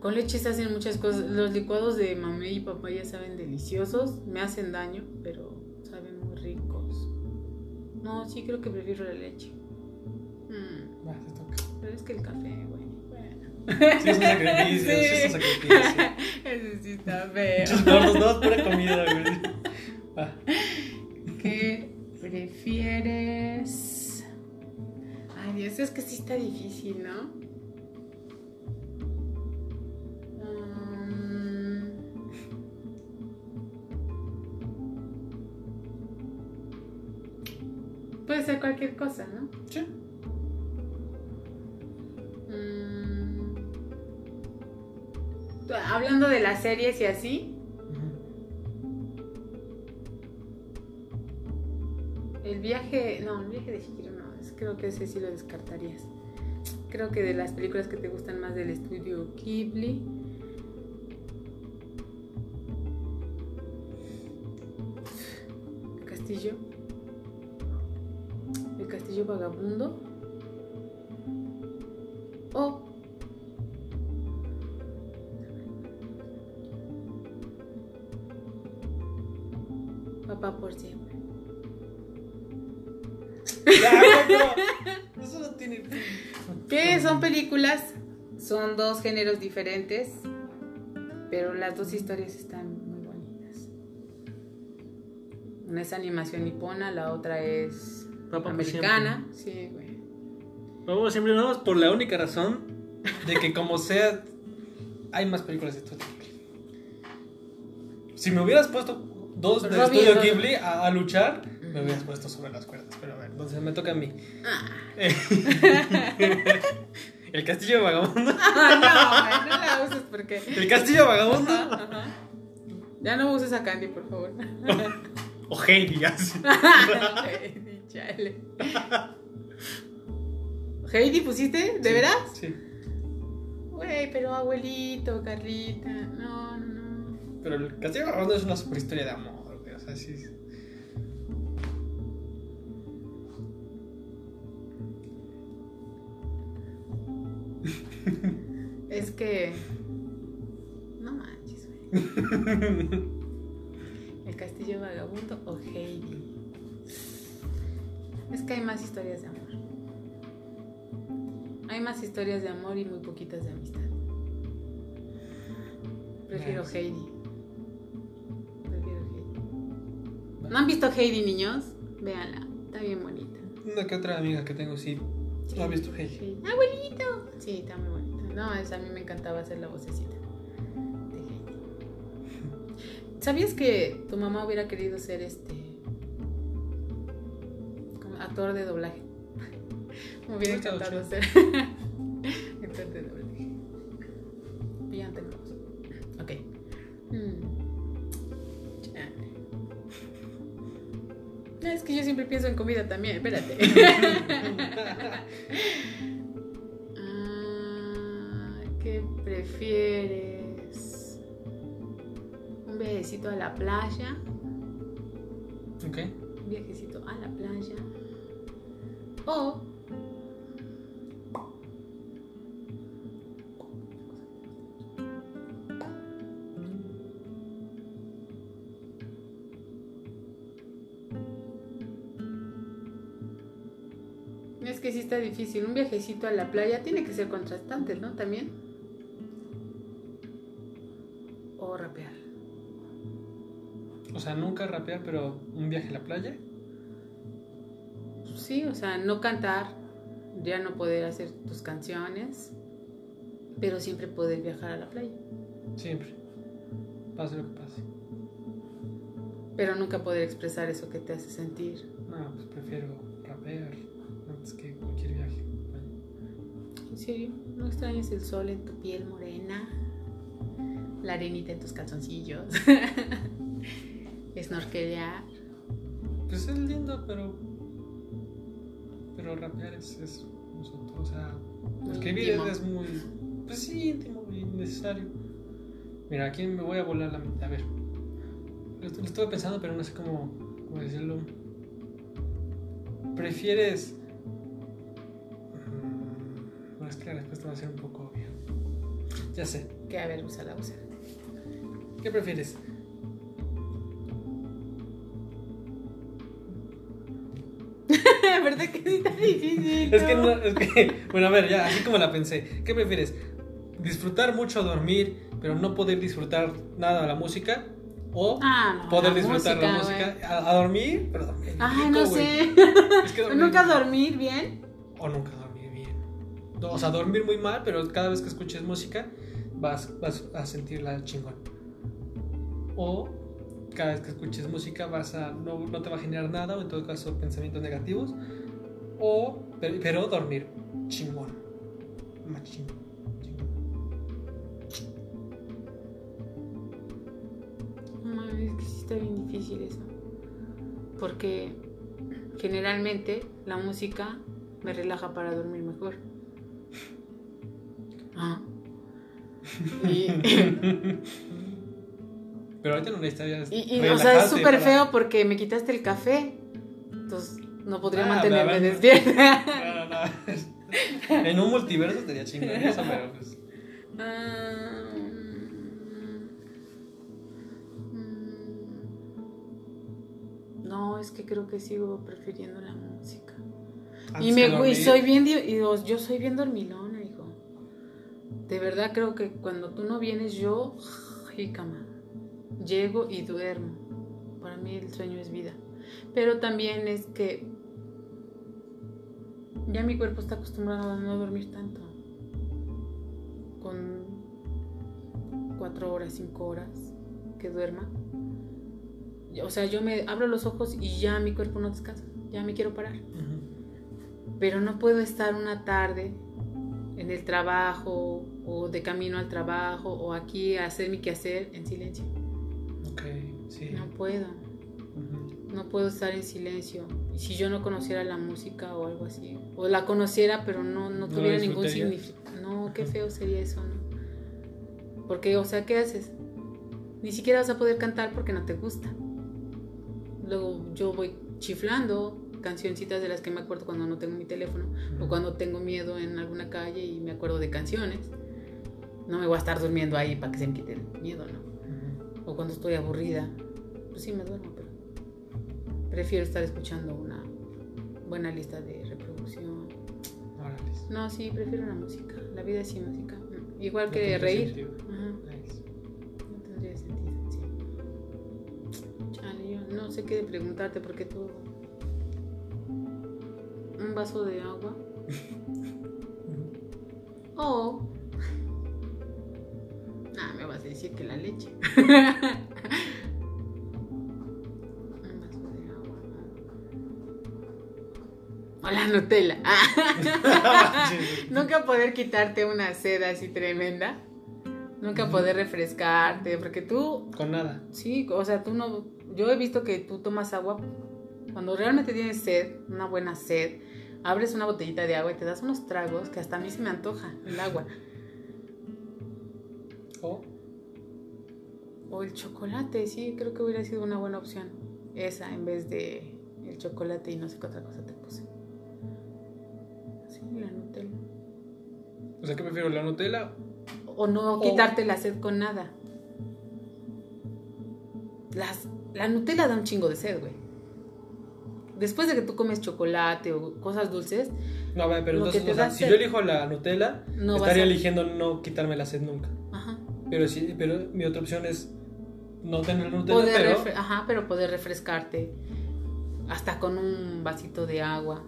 Con leche se hacen muchas cosas. Los licuados de mamé y papaya saben deliciosos, me hacen daño, pero saben muy ricos. No, sí creo que prefiero la leche. Mm, Va, te toca. pero es que el café, güey. Bueno. Sí, es un sacrificio, [LAUGHS] sí, es un sacrificio. [LAUGHS] Ese sí está feo. Muchos gordos, no, es pura comida, güey. Va. ¿Qué prefieres? Ay, Dios, es que sí está difícil, ¿no? Puede ser cualquier cosa, ¿no? Sí. Mm. Hablando de las series y así. El viaje, no, el viaje de Chihiro no, creo que ese sí lo descartarías. Creo que de las películas que te gustan más del estudio Ghibli. Castillo. Vagabundo. O Papá por siempre. [LAUGHS] Eso no tiene. Que son películas, son dos géneros diferentes, pero las dos historias están muy bonitas. Una es animación nipona, la otra es Por americana. Sí, güey. Vamos siempre más por la única razón de que como sea hay más películas de Estudio Ghibli. Si me hubieras puesto dos de Robbie Estudio. Ghibli a, a luchar, me hubieras puesto sobre las cuerdas. Pero a ver, entonces me toca a mí. Ah. [LAUGHS] El castillo vagabundo. [LAUGHS] Ah, no, no la uses porque. El castillo vagabundo. Ajá, ajá. Ya no uses a Candy, por favor. [LAUGHS] O Heidi, así. Chale. [LAUGHS] ¿Heidi pusiste? ¿De veras? Sí. Güey, pero abuelito, Carlita. No, no, no. Pero el castillo vagabundo es una super historia de amor, güey. O sea, sí. Es que. No manches, güey. [LAUGHS] El castillo vagabundo o Heidi. Que hay más historias de amor. más historias de amor y muy poquitas de amistad. Prefiero Heidi. Prefiero Heidi. ¿No han visto Heidi, niños? Véanla, está bien bonita. Una que otra amiga que tengo, sí. ¿No ha visto Heidi? ¡Abuelito! Sí, está muy bonita. No, es, a mí me encantaba hacer la vocecita de Heidi. [LAUGHS] ¿Sabías que tu mamá hubiera querido ser este actor de doblaje? [LAUGHS] Me hubiera encantado ser [LAUGHS] actor de doblaje. Ya tenemos. Ok. Es que yo siempre pienso en comida también, espérate. [LAUGHS] Ah, ¿Qué prefieres? ¿Un viajecito a la playa? O. Es que sí está difícil. Un viajecito a la playa tiene que ser contrastante, ¿no? También. O rapear. O sea, nunca rapear, pero un viaje a la playa. Sí, o sea, no cantar, ya no poder hacer tus canciones, pero siempre poder viajar a la playa. Siempre. Pase lo que pase. Pero nunca poder expresar eso que te hace sentir. No, pues prefiero rapear antes que cualquier viaje. ¿En serio? ¿No extrañas el sol en tu piel morena? La arenita en tus calzoncillos. [LAUGHS] Snorkelear. Pues es lindo, pero. Pero rapear es, es nosotros. O sea, escribir es muy. Pues sí, íntimo y necesario. Mira, aquí me voy a volar la mente. A ver. Lo, lo estuve pensando, pero no sé cómo, cómo decirlo. ¿Prefieres.? Mm, Bueno, es que la respuesta va a ser un poco obvia. Ya sé. Que a ver, úsala, úsala. ¿Qué prefieres? Está difícil? Es que no, es que, [LAUGHS] bueno, a ver, ya, así como la pensé. ¿Qué prefieres? ¿Disfrutar mucho dormir, pero no poder disfrutar nada de la música? ¿O Ah, no, poder la disfrutar la música, música? A, a dormir, pero dormir. Ay, rico, no sé. [LAUGHS] Es que dormir- ¿Nunca dormir bien? O nunca dormir bien. O sea, dormir muy mal, pero cada vez que escuches música vas, vas a sentirla chingón. O cada vez que escuches música vas a, no, no te va a generar nada, o en todo caso pensamientos negativos. O, pero, pero dormir chingón. Machín. es que sí está bien difícil eso. Porque generalmente la música me relaja para dormir mejor. Ah. [LAUGHS] Y, Pero ahorita no necesitas y- y, o sea, es súper feo porque me quitaste el café. Entonces no podría Ah, mantenerme pero- despierta. [LAUGHS] No, no, [LAUGHS] no. En un multiverso estaría chingón eso, pero pues. Ah, mm, No, es que creo que sigo prefiriendo la música. Y me y soy bien y yo soy bien dormilona, hijo. De verdad creo que cuando tú no vienes yo, jícama, llego y duermo. Para mí el sueño es vida. Pero también es que ya mi cuerpo está acostumbrado a no dormir tanto. Con cuatro horas, cinco horas que duerma. O sea, yo me abro los ojos y ya mi cuerpo no descansa. Ya me quiero parar pero no puedo estar una tarde en el trabajo o de camino al trabajo o aquí a hacer mi quehacer en silencio. Ok, sí. No puedo, no puedo estar en silencio. Si yo no conociera la música o algo así, o la conociera pero no, no ¿No tuviera la ningún significado, no, qué feo sería eso, ¿no? Porque, o sea, ¿qué haces? Ni siquiera vas a poder cantar porque no te gusta. Luego yo voy chiflando cancioncitas de las que me acuerdo cuando no tengo mi teléfono o cuando tengo miedo en alguna calle y me acuerdo de canciones. No me voy a estar durmiendo ahí para que se me quite el miedo, ¿no? O cuando estoy aburrida, pues sí me duermo, pero prefiero estar escuchando una buena lista de reproducción. No, sí, prefiero la música. La vida es sin música. Igual No que reír. sentido. Ajá, Nice. no tendría sentido, sí. Chale, yo no sé qué de preguntarte porque tú. Un vaso de agua. [LAUGHS] O. [LAUGHS] Ah, me vas a decir que la leche. [LAUGHS] Nutella. [LAUGHS] Nunca poder quitarte una sed así tremenda. Nunca poder refrescarte. Porque tú, Con nada. sí, o sea, tú no. Yo he visto que tú tomas agua cuando realmente tienes sed, una buena sed. Abres una botellita de agua y te das unos tragos que hasta a mí se me antoja el agua. O O el chocolate, sí, creo que hubiera sido una buena opción. Esa en vez de el chocolate y no sé qué otra cosa te puse. O sea, ¿qué prefiero? ¿La Nutella? O no O- quitarte la sed con nada. Las, la Nutella da un chingo de sed, güey. Después de que tú comes chocolate o cosas dulces, No, pero Lo entonces, que te o sea, da si sed. yo elijo la Nutella, No estaría a- eligiendo no quitarme la sed nunca. ajá, Pero sí, pero mi otra opción es no tener Nutella, poder pero ajá, pero poder refrescarte hasta con un vasito de agua,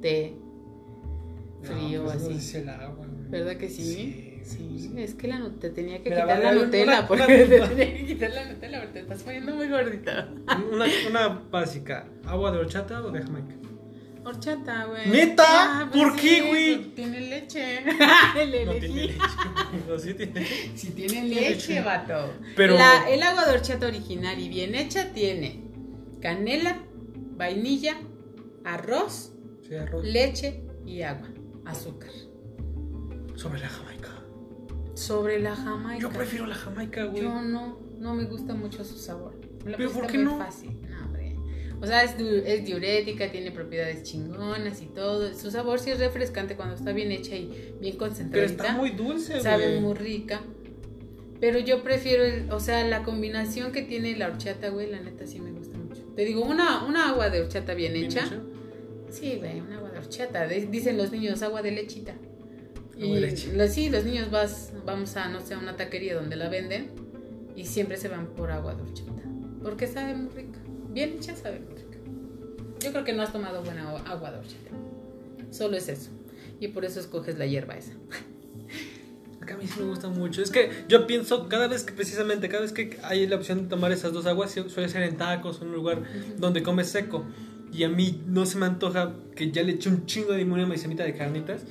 té, frío, no, pues, así. No el agua. ¿Verdad que sí? Sí, Sí, sí. es que la te tenía que Mira, quitar la Nutella una- porque una- [LAUGHS] te tenía que quitar la Nutella porque te estás poniendo muy gordita. Una, una básica, agua de horchata o de Jamaica. Horchata, güey. ¿Neta? Ah, pues ¿Por qué, sí, güey? pues Tiene leche. [LAUGHS] Le No elegí. tiene leche. No, [LAUGHS] sí tiene. Si tiene Tiene leche, leche. vato. Pero- La- el agua de horchata original y bien hecha tiene canela, vainilla, arroz, Sí, arroz. leche y agua. Azúcar. Sobre la Jamaica. Sobre la jamaica. Yo prefiero la Jamaica, güey. Yo no, no me gusta mucho su sabor. Me la ¿Pero por qué muy no? fácil. No, hombre. O sea, es, du- es diurética, tiene propiedades chingonas y todo. Su sabor sí es refrescante cuando está bien hecha y bien Pero concentradita. está muy dulce, sabe güey. muy rica. Pero yo prefiero, el, o sea, la combinación que tiene la horchata, güey, la neta sí me gusta mucho. Te digo, una, una agua de horchata bien, Bien hecha. hecha. Sí, güey, un agua horchata. Dicen los niños, agua de lechita. Agua Y de leche. los- sí, los niños vas, vamos a, no sé, a una taquería donde la venden y siempre se van por agua de horchata. Porque sabe muy rica. Bien hecha, sabe muy rica. Yo creo que no has tomado buena agua- de horchata. Solo es eso. Y por eso escoges la hierba esa. A mí sí me gusta mucho. Es que yo pienso cada vez que, precisamente, cada vez que hay la opción de tomar esas dos aguas, suele ser en tacos en un lugar donde comes seco. Y a mí no se me antoja que ya le eche un chingo de limón y semita de carnitas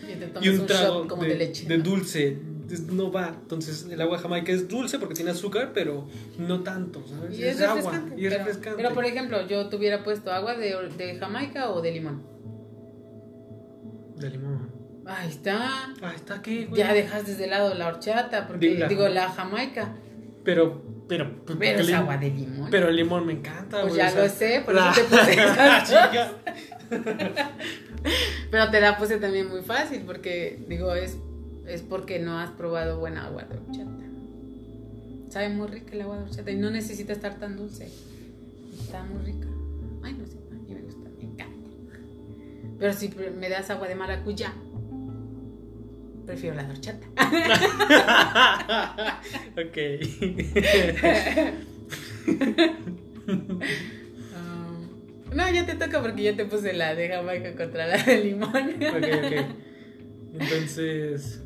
Y y un un trago como de, de leche, de ¿no? dulce. No va. Entonces, el agua jamaica es dulce porque tiene azúcar, pero no tanto, ¿sabes? Y es, agua y es pero, refrescante. pero, por ejemplo, yo te hubiera puesto agua de, de Jamaica o de limón. De limón. Ahí está. Ah, está güey. Ya dejas desde lado la horchata, porque Digo, la digo Jamaica. la Jamaica. Pero, pero, Pero porque es agua de limón. Pero el limón me encanta, pues güey, ya o sea, lo sé, por la- eso te puse [LAUGHS] esas Chica. Pero te la puse también muy fácil, porque digo, es, es porque no has probado buena agua de horchata. Sabe muy rica el agua de horchata y no necesita estar tan dulce. Está muy rica. Ay, no sé, a mí me gusta, me encanta. Pero si me das agua de maracuyá, prefiero la horchata. [LAUGHS] ok. Ah, no, ya te toca porque ya te puse la de Jamaica contra la de limón. ok, ok. Entonces.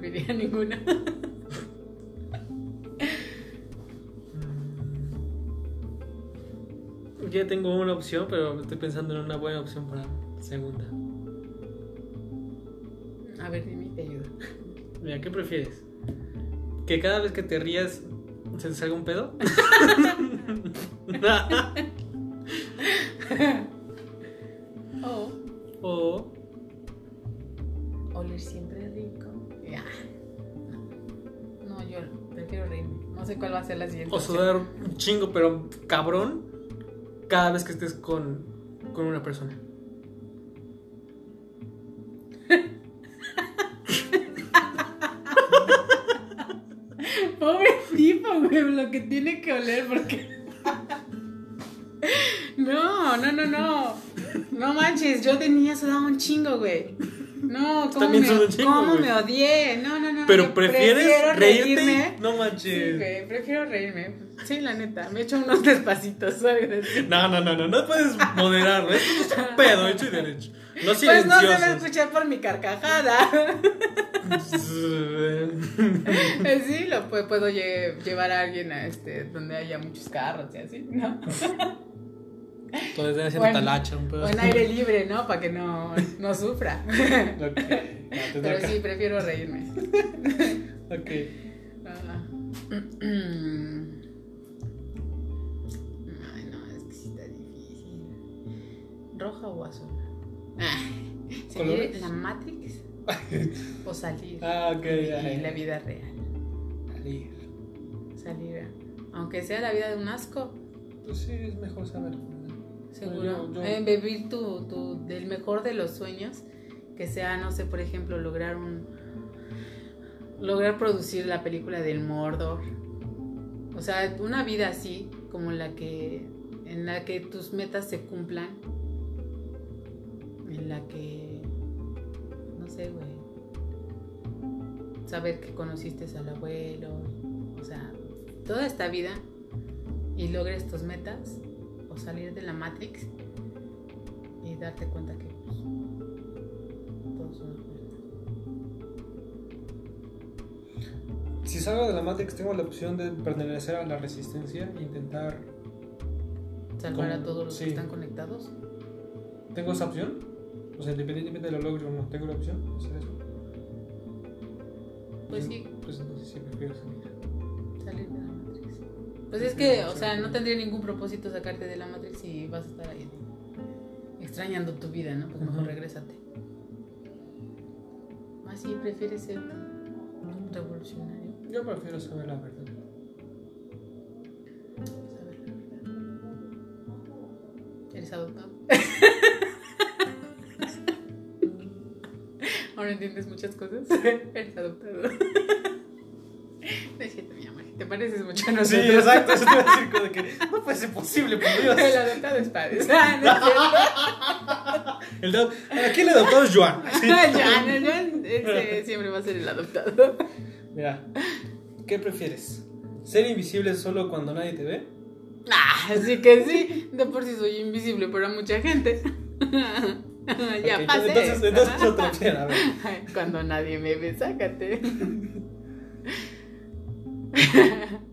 Que no voy a preferir a ninguna. Ya tengo una opción, pero estoy pensando en una buena opción para la segunda. A ver, dime, te ayudo. Mira, ¿qué prefieres? ¿Que cada vez que te rías se te salga un pedo? [LAUGHS] O o oler siempre rico no, yo prefiero reírme. No sé cuál va a ser la siguiente. O sudar un chingo, pero cabrón, cada vez que estés con, con una persona. [LAUGHS] Pobre tipo, güey, lo que tiene que oler, porque. [LAUGHS] no, no, no, no. No manches, yo tenía sudado un chingo, güey. No, ¿cómo, [LAUGHS] También me, suda un chingo, ¿cómo güey. me odié? No, no, no. Pero prefieres reírte. reírme. No Sí, manches. güey, prefiero reírme. Sí, la neta, me echo unos [LAUGHS] despacitos, ¿sabes? No, no, no, no, no puedes moderarlo. Esto es un [LAUGHS] pedo hecho y derecho. No Pues no se va a escuchar por mi carcajada. Eh, Sí, lo pu- puedo lle- llevar a alguien a este donde haya muchos carros y así, ¿no? Todo es haciendo Bueno, talacha, un pedo. Aire libre, ¿no? Para que no, no sufra. Ok, ya, [LAUGHS] te Pero toca. sí, prefiero reírme. Ok. Ah. Ay, no, es que sí está difícil. ¿Roja o azul? ¿Salir ¿Colores? en la Matrix? [LAUGHS] ¿O salir Ah, ok, ya, en ya. la vida real? Salir. Salir, aunque sea la vida de un asco, Pues sí, es mejor saber. Seguro. Yo- yo- Eh, vivir tu, tu, del mejor de los sueños, que sea, no sé, por ejemplo, lograr un. lograr producir la película del Mordor. O sea, una vida así, como la que. en la que tus metas se cumplan. En la que. no sé, güey. Saber que conociste al abuelo. O sea, toda esta vida y logres tus metas o salir de la Matrix y darte cuenta que pues, todo es una mierda. Si salgo de la Matrix, tengo la opción de pertenecer a la resistencia e intentar. Salvar a todos los sí. que están conectados. ¿Tengo esa opción? O sea, independientemente de lo logro o no, ¿tengo la opción de hacer eso? Pues sí, Pues entonces sí prefiero salir. salir de. Pues es que, o sea, no tendría ningún propósito sacarte de la Matrix y vas a estar ahí extrañando tu vida, ¿no? Pues mejor regrésate. Así prefieres ser un revolucionario. Yo prefiero saber la verdad. Saber la verdad. ¿Eres adoptado? [LAUGHS] Ahora entiendes muchas cosas. Eres adoptado. No es cierto, mi amor. Te pareces mucho a Sí, nosotros. exacto. Eso te iba a decir como de que no puede ser posible, por Dios. [LAUGHS] El adoptado es padre. [LAUGHS] Ah, no es. El Aquí el adoptado es Joan. Sí. [LAUGHS] No, no, ese siempre va a ser el adoptado. Mira, ¿qué prefieres? ¿Ser invisible solo cuando nadie te ve? Ah, así que sí. De por sí soy invisible para mucha gente. ya Ok, pasé. Entonces, entonces otra opción, a ver. Cuando nadie me ve, sácate. [LAUGHS]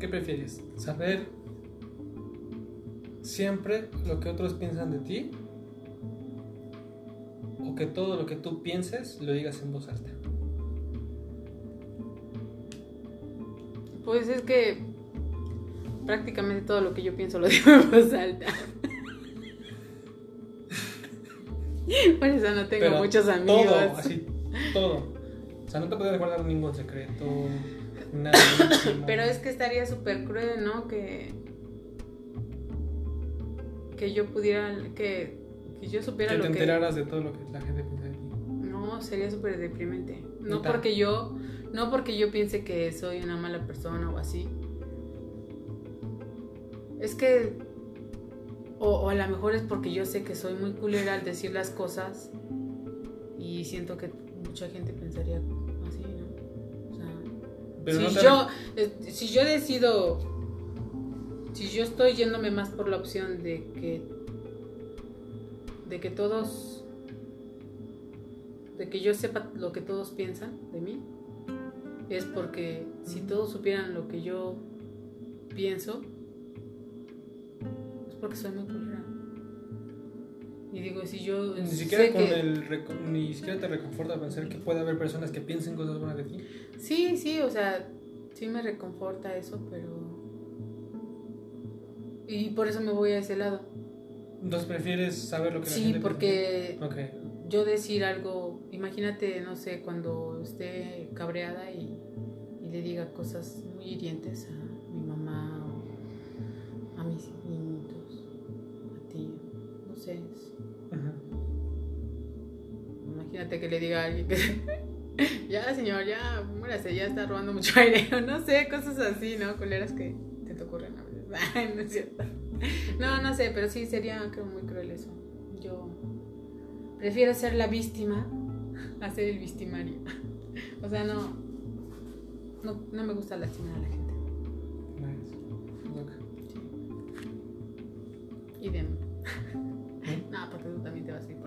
¿Qué prefieres? ¿Saber siempre lo que otros piensan de ti? ¿O que todo lo que tú pienses lo digas en voz alta? Pues es que prácticamente todo lo que yo pienso lo [LAUGHS] digo en voz alta. [LAUGHS] Por eso no tengo Pero muchos amigos. Todo, así, todo. O sea, no te puedes guardar ningún secreto, nada. [LAUGHS] Pero es que estaría súper cruel, ¿no? Que. Que yo pudiera. Que, que yo supiera que lo te que. enteraras de todo lo que la gente piensa de ti. No, sería súper deprimente. No porque yo. No porque yo piense que soy una mala persona o así. Es que. O, o a lo mejor es porque yo sé que soy muy culera al decir las cosas. Y siento que mucha gente pensaría así, ¿no? O sea. Pero si, no te- yo, eh, si yo decido, si yo estoy yéndome más por la opción de que, de que todos, de que yo sepa lo que todos piensan de mí, es porque si todos supieran lo que yo pienso, porque soy muy culera. Y digo, si yo Ni siquiera, con que- el ni siquiera te reconforta pensar que puede haber personas que piensen cosas buenas de ti. Sí, sí, o sea, sí me reconforta eso, pero... Y por eso me voy a ese lado. Entonces prefieres saber lo que la Sí, gente porque ti? yo decir algo, imagínate, no sé, cuando esté cabreada y, y le diga cosas muy hirientes a imagínate que le diga a alguien que [LAUGHS] ya señor, ya muérase, ya está robando mucho [LAUGHS] aire, no sé, cosas así, ¿no? Culeras que te te ocurren a veces. [LAUGHS] no es cierto. No, no sé, pero sí sería creo muy cruel eso. Yo prefiero ser la víctima a ser el victimario. O sea, no no, no me gusta lastimar a la gente. Y de no, porque tú también te vas a ir.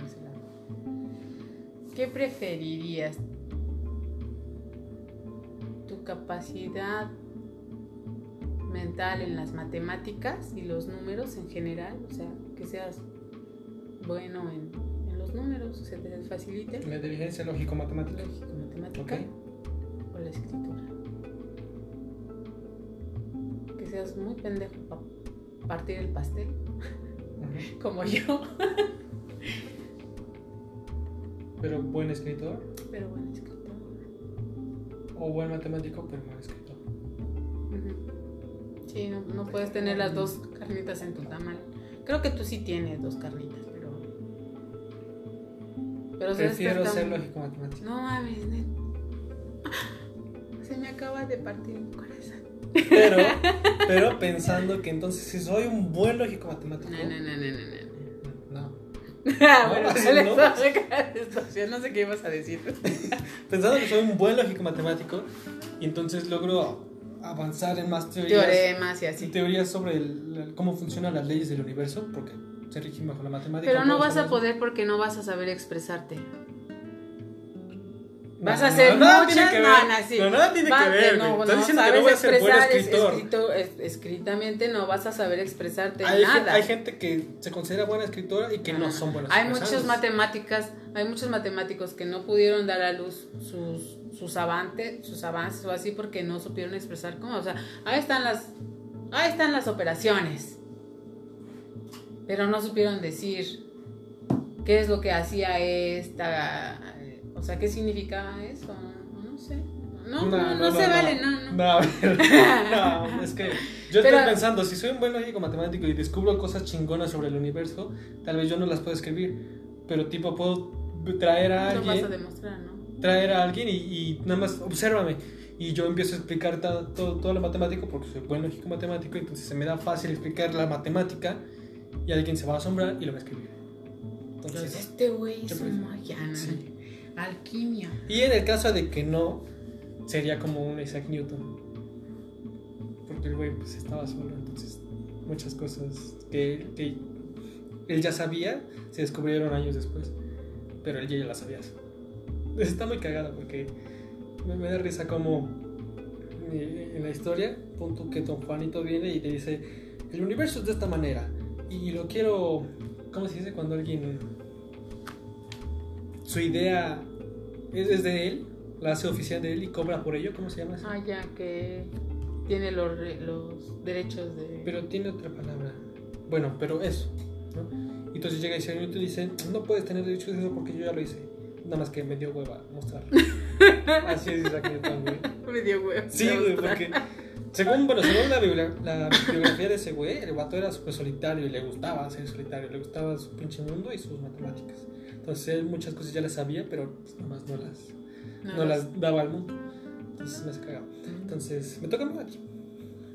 ¿Qué preferirías? ¿Tu capacidad mental en las matemáticas y los números en general? O sea, que seas bueno en, en los números, o sea, te facilite. La inteligencia lógico-matemática. Lógico-matemática. O la escritura. Que seas muy pendejo para partir el pastel [LAUGHS] como yo. [LAUGHS] Pero buen escritor. Pero buen escritor. O buen matemático, pero buen escritor. Sí, no, no puedes tener las dos carnitas en tu tamal. Creo que tú sí tienes dos carnitas, pero. pero Prefiero ser lógico matemático. No mames, se me acaba de partir el corazón. Pero, pero [LAUGHS] pensando que entonces si soy un buen lógico matemático. No, no, no. No. Ah, bueno, no, no, no sé qué ibas a decir. [LAUGHS] Pensando que soy un buen lógico matemático y entonces logro avanzar en más teorías. Teoremas y así. Teorías sobre el, cómo funcionan las leyes del universo, porque se rigen bajo la matemática. Pero no vas a poder porque no vas a saber expresarte. Vas a hacer muchas no, sí. no, nada tiene que ver. No, no, diciendo que no voy a ser buen escritor. Escrito, es, escritamente no vas a saber expresarte hay, nada. Hay gente que se considera buena escritora y que no, son buenas Hay muchos matemáticas, hay muchos matemáticos que no pudieron dar a luz sus sus avances, sus avances o así porque no supieron expresar cómo, o sea, ahí están las ahí están las operaciones. Pero no supieron decir qué es lo que hacía esta o sea, ¿qué significaba eso? No sé. No, no, no, se vale, no, no. [LAUGHS] No, es que yo estoy pensando, si soy un buen lógico matemático y descubro cosas chingonas sobre el universo, tal vez yo no las puedo escribir, pero tipo puedo traer a alguien... Lo vas a demostrar, ¿no? Traer a alguien y, y nada más, obsérvame. Y yo empiezo a explicar todo, todo, todo, lo matemático porque soy buen lógico matemático, entonces se me da fácil explicar la matemática y alguien se va a asombrar y lo va a escribir. Entonces, este güey es un magiano. Sí. Alquimia. Y en el caso de que no, sería como un Isaac Newton. Porque el güey pues estaba solo, entonces muchas cosas que, él ya sabía se descubrieron años después. Pero él ya las sabía. [LAUGHS] Está muy cagado porque me, da risa como eh, en la historia, punto que Don Juanito viene y te dice, el universo es de esta manera. Y lo quiero, ¿cómo se dice cuando alguien... Su idea es, de él, la hace oficial de él y cobra por ello, ¿cómo se llama eso? Ah, ya, que tiene los, los derechos de... Pero tiene otra palabra. Bueno, pero eso, ¿no? Y entonces llega y y dice, no puedes tener derechos de eso porque yo ya lo hice. Nada más que me dio hueva mostrar. [LAUGHS] Así es Isaac Newton, güey. Me dio hueva. Sí, güey, porque... Según, bueno, según la, la, biografía de ese güey, el vato era súper solitario y le gustaba ser solitario, le gustaba su pinche mundo y sus matemáticas. Entonces muchas cosas ya las sabía, pero pues, nomás no las, no, las daba al mundo. Entonces me has cagado. Entonces, ¿me toca a mí?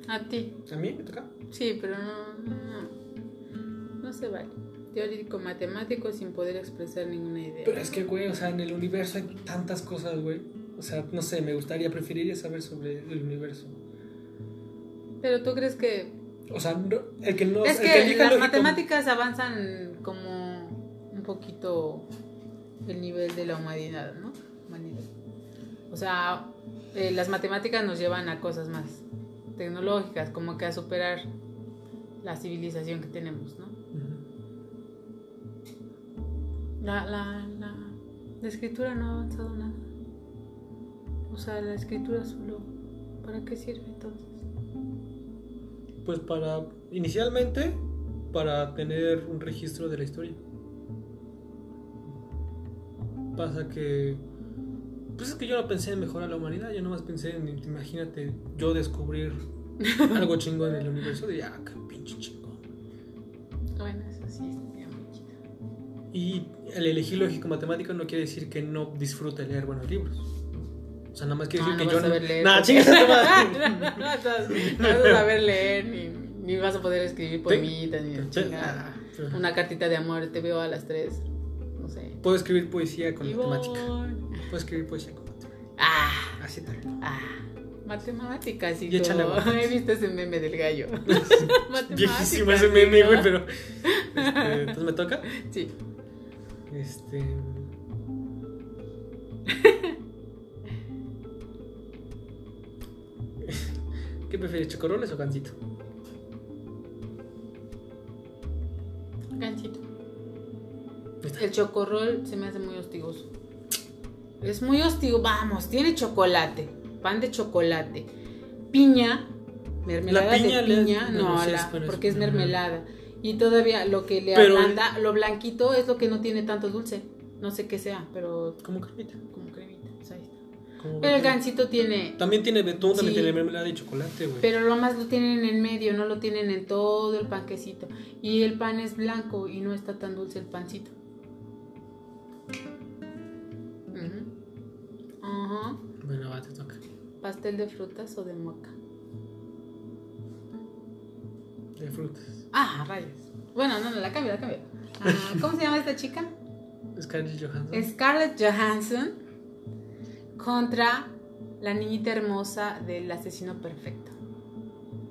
A ti. ¿A mí me toca? Sí, pero no, no, no se vale. Teórico matemático sin poder expresar ninguna idea. Pero es que, güey, o sea, en el universo hay tantas cosas, güey. O sea, no sé, me gustaría, preferiría saber sobre el universo. Pero tú crees que... O sea, el que no... Es que, las matemáticas avanzan como poquito el nivel de la humanidad, ¿no? O sea, eh, las matemáticas nos llevan a cosas más tecnológicas, como que a superar la civilización que tenemos, ¿no? la, la, la, la escritura no ha avanzado nada. O sea, la escritura solo, ¿para qué sirve entonces? Pues para, inicialmente, para tener un registro de la historia pasa que. Pues es que yo no pensé en mejorar la humanidad, yo nomás pensé en, imagínate, yo descubrir [LAUGHS] algo chingón en el universo, de ah, qué pinche chingón. Bueno, eso sí estaría muy chido. Y el elegir lógico matemático no quiere decir que no disfrute leer buenos libros. O sea, nada más quiere Ah, decir no que vas yo a no. leer. Nah, chingas [LAUGHS] no, no vas a saber leer, ni, ni vas a poder escribir poemitas, ni chingada. Ah, una cartita de amor, te veo a las 3. No sé. Puedo escribir poesía con matemática. Puedo escribir poesía con matemática. Ah, Así tal. ah. Matemáticas y todo. He visto ese meme del gallo. [LAUGHS] Viejísimo ese meme, güey, pero. este, entonces me toca. Sí. Este. [LAUGHS] ¿Qué prefieres, chocorroles o gansito? El chocorrol se me hace muy hostigoso. Es muy hostigo. Vamos, tiene chocolate. Pan de chocolate. Piña. Mermelada La piña de piña. No, sí, la- porque es mermelada. Y todavía lo que le Pero- ablanda, lo blanquito es lo que no tiene tanto dulce. No sé qué sea, pero Como cremita. como cremita. pues ahí está. como Pero el gansito tiene. También tiene betún, también tiene mermelada y chocolate, güey. Pero lo más lo tienen en medio, no lo tienen en todo el panquecito. Y el pan es blanco y no está tan dulce el pancito. Ajá. Bueno, va, te toca. ¿Pastel de frutas o de moca? De frutas. Ah, rayos. Bueno, no, no, la cambio, la cambio. Ah, [LAUGHS] ¿Cómo se llama esta chica? Scarlett Johansson. Scarlett Johansson contra la niñita hermosa del asesino perfecto.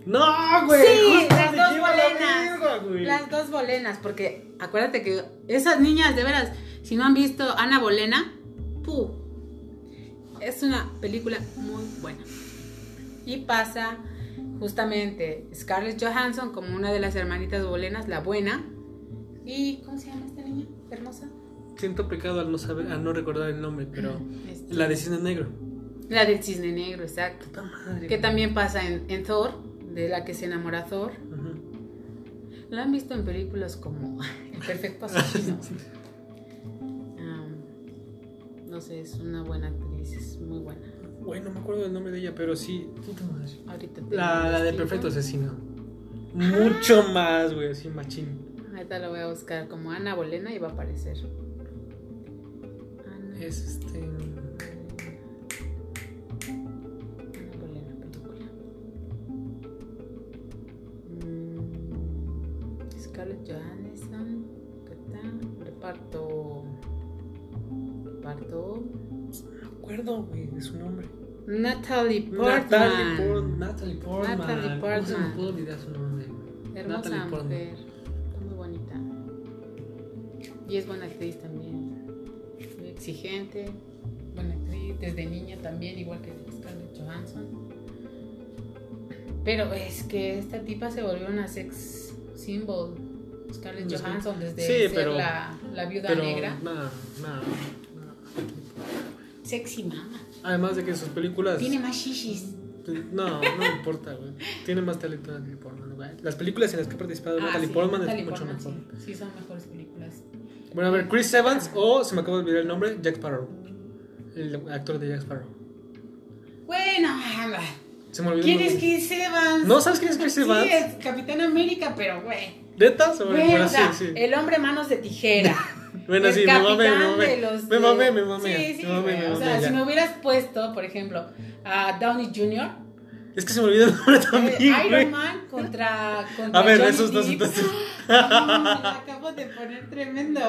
¡No, güey! Sí, las dos la bolenas. Las dos bolenas, porque acuérdate que esas niñas, de veras, si no han visto Ana Bolena, ¡puh! Es una película muy buena. Y pasa justamente Scarlett Johansson como una de las hermanitas bolenas, la buena. ¿Y cómo se llama esta niña? Hermosa. Siento pecado al no saber, al no recordar el nombre, pero. Este, La de Cisne Negro. la del cisne negro, exacto. Puta madre. Que también pasa en, en Thor, de la que se enamora Thor. Ujú. La han visto en películas como El Perfecto [LAUGHS] Asesino. Am, no sé, es una buena actriz, es muy buena. Güey, no me acuerdo del nombre de ella, pero sí. Puta madre. Ahorita te La, la de. Perfecto Asesino. Mucho más, güey, así machín. Ahorita la voy a buscar como Ana Bolena y va a aparecer. Ana, Es este. Ana Bolena, película. Mm, Scarlett Johansson. ¿Qué tal? Reparto. Reparto. Acuerdo, güey, de su nombre. Natalie Portman. Natalie, Port- Natalie Portman. Natalie ¿Cómo se me Portman. pudo olvidar su nombre? Hermosa Natalie Portman. mujer. Muy bonita. Y es buena actriz también. Muy exigente. Buena actriz. Desde niña también, igual que Scarlett Johansson. Pero es que esta tipa se volvió una sex symbol. Scarlett Johansson desde sí, ser pero- la, la viuda Pero, negra. nada, nada. Sexy mama. Además de que sus películas. Tiene más shishis. No, no me importa, güey. Tiene más talento Natalie Portman, güey. Las películas en las que ha participado Ah, Natalie sí, Portman Natalie es mucho Portman, mejor. Sí, sí, son mejores películas. Bueno, a ver, Chris Evans o, se me acaba de olvidar el nombre, Jack Sparrow. El actor de Jack Sparrow. Bueno, Se me olvidó. ¿quién es. Chris Evans? ¿No sabes quién es Chris Evans? Sí, es Capitán América, pero güey. ¿Neta? Sobre- Güey, bueno, o sea, sí, sí. el hombre manos de tijera. [LAUGHS] Bueno, el sí, me mamé, me mamé. los Me mamé, me mamé. Sí, sí, me mamé, güey, me O mamé, sea, ya. si me hubieras puesto, por ejemplo, a Downey Jr., Es que se me olvidó el nombre eh, también, Iron güey. Man contra, contra A ver, Johnny esos dos entonces. [LAUGHS] Me acabo de poner tremendo.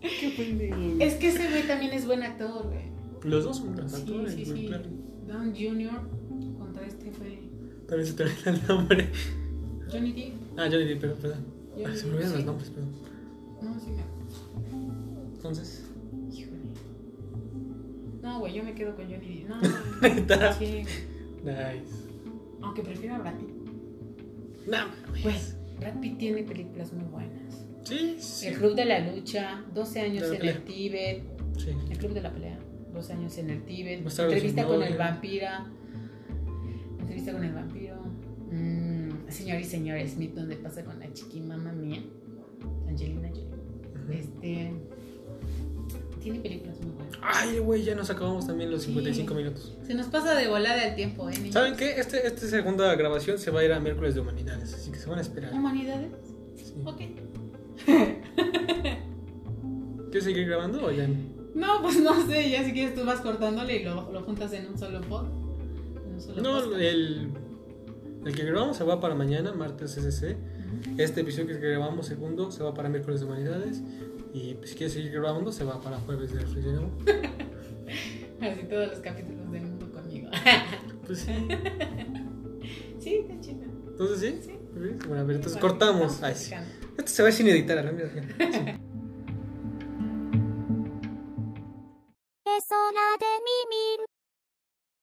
Qué es que ese güey también es buen actor, güey. Los dos son buenos Sí, actores, sí, güey, sí. claro. Don Jr. contra este fue También se te olvida el nombre. Johnny Depp. Ah, Johnny Depp, pero, perdón. Ay, se me olvidan sí. los nombres, perdón. No, sí me Entonces. Híjole. No, güey, yo me quedo con Johnny. No, [LAUGHS] Neta. sí. Nice. Aunque prefiero a Brad Pitt. No, Güey, Brad Pitt tiene películas muy buenas. Sí, sí. El Club de la Lucha, 12 años en pelea. el Tíbet. Sí. El Club de la Pelea, 12 años en el Tíbet. Entrevista con el vampira. Entrevista con el vampiro. Señor y señor Smith, donde pasa con la chiqui mamá mía. Angelina Jolie. Este. Tiene películas muy buenas. Ay, güey, ya nos acabamos también los Sí. 55 minutos. Se nos pasa de volada el tiempo, ¿eh, niños? ¿Saben qué? Este, esta segunda grabación se va a ir a miércoles de humanidades, así que se van a esperar. ¿Humanidades? Sí. Ok. [LAUGHS] ¿Quieres seguir grabando o ya? No, pues no sé, ya si quieres tú vas cortándole y lo, lo juntas en un solo pod. en un solo No, podcast. el, el que grabamos se va para mañana, martes CCC. Este episodio que grabamos, segundo, se va para miércoles de humanidades. Y pues, si quieres seguir grabando, se va para jueves de reflexión. [LAUGHS] Así todos los capítulos del mundo conmigo. [LAUGHS] pues sí. Sí, está chido. Entonces, ¿sí? Bueno, a ver, entonces cortamos. Ay, sí. Esto se va sin editar, a la [LAUGHS] mierda. Sí.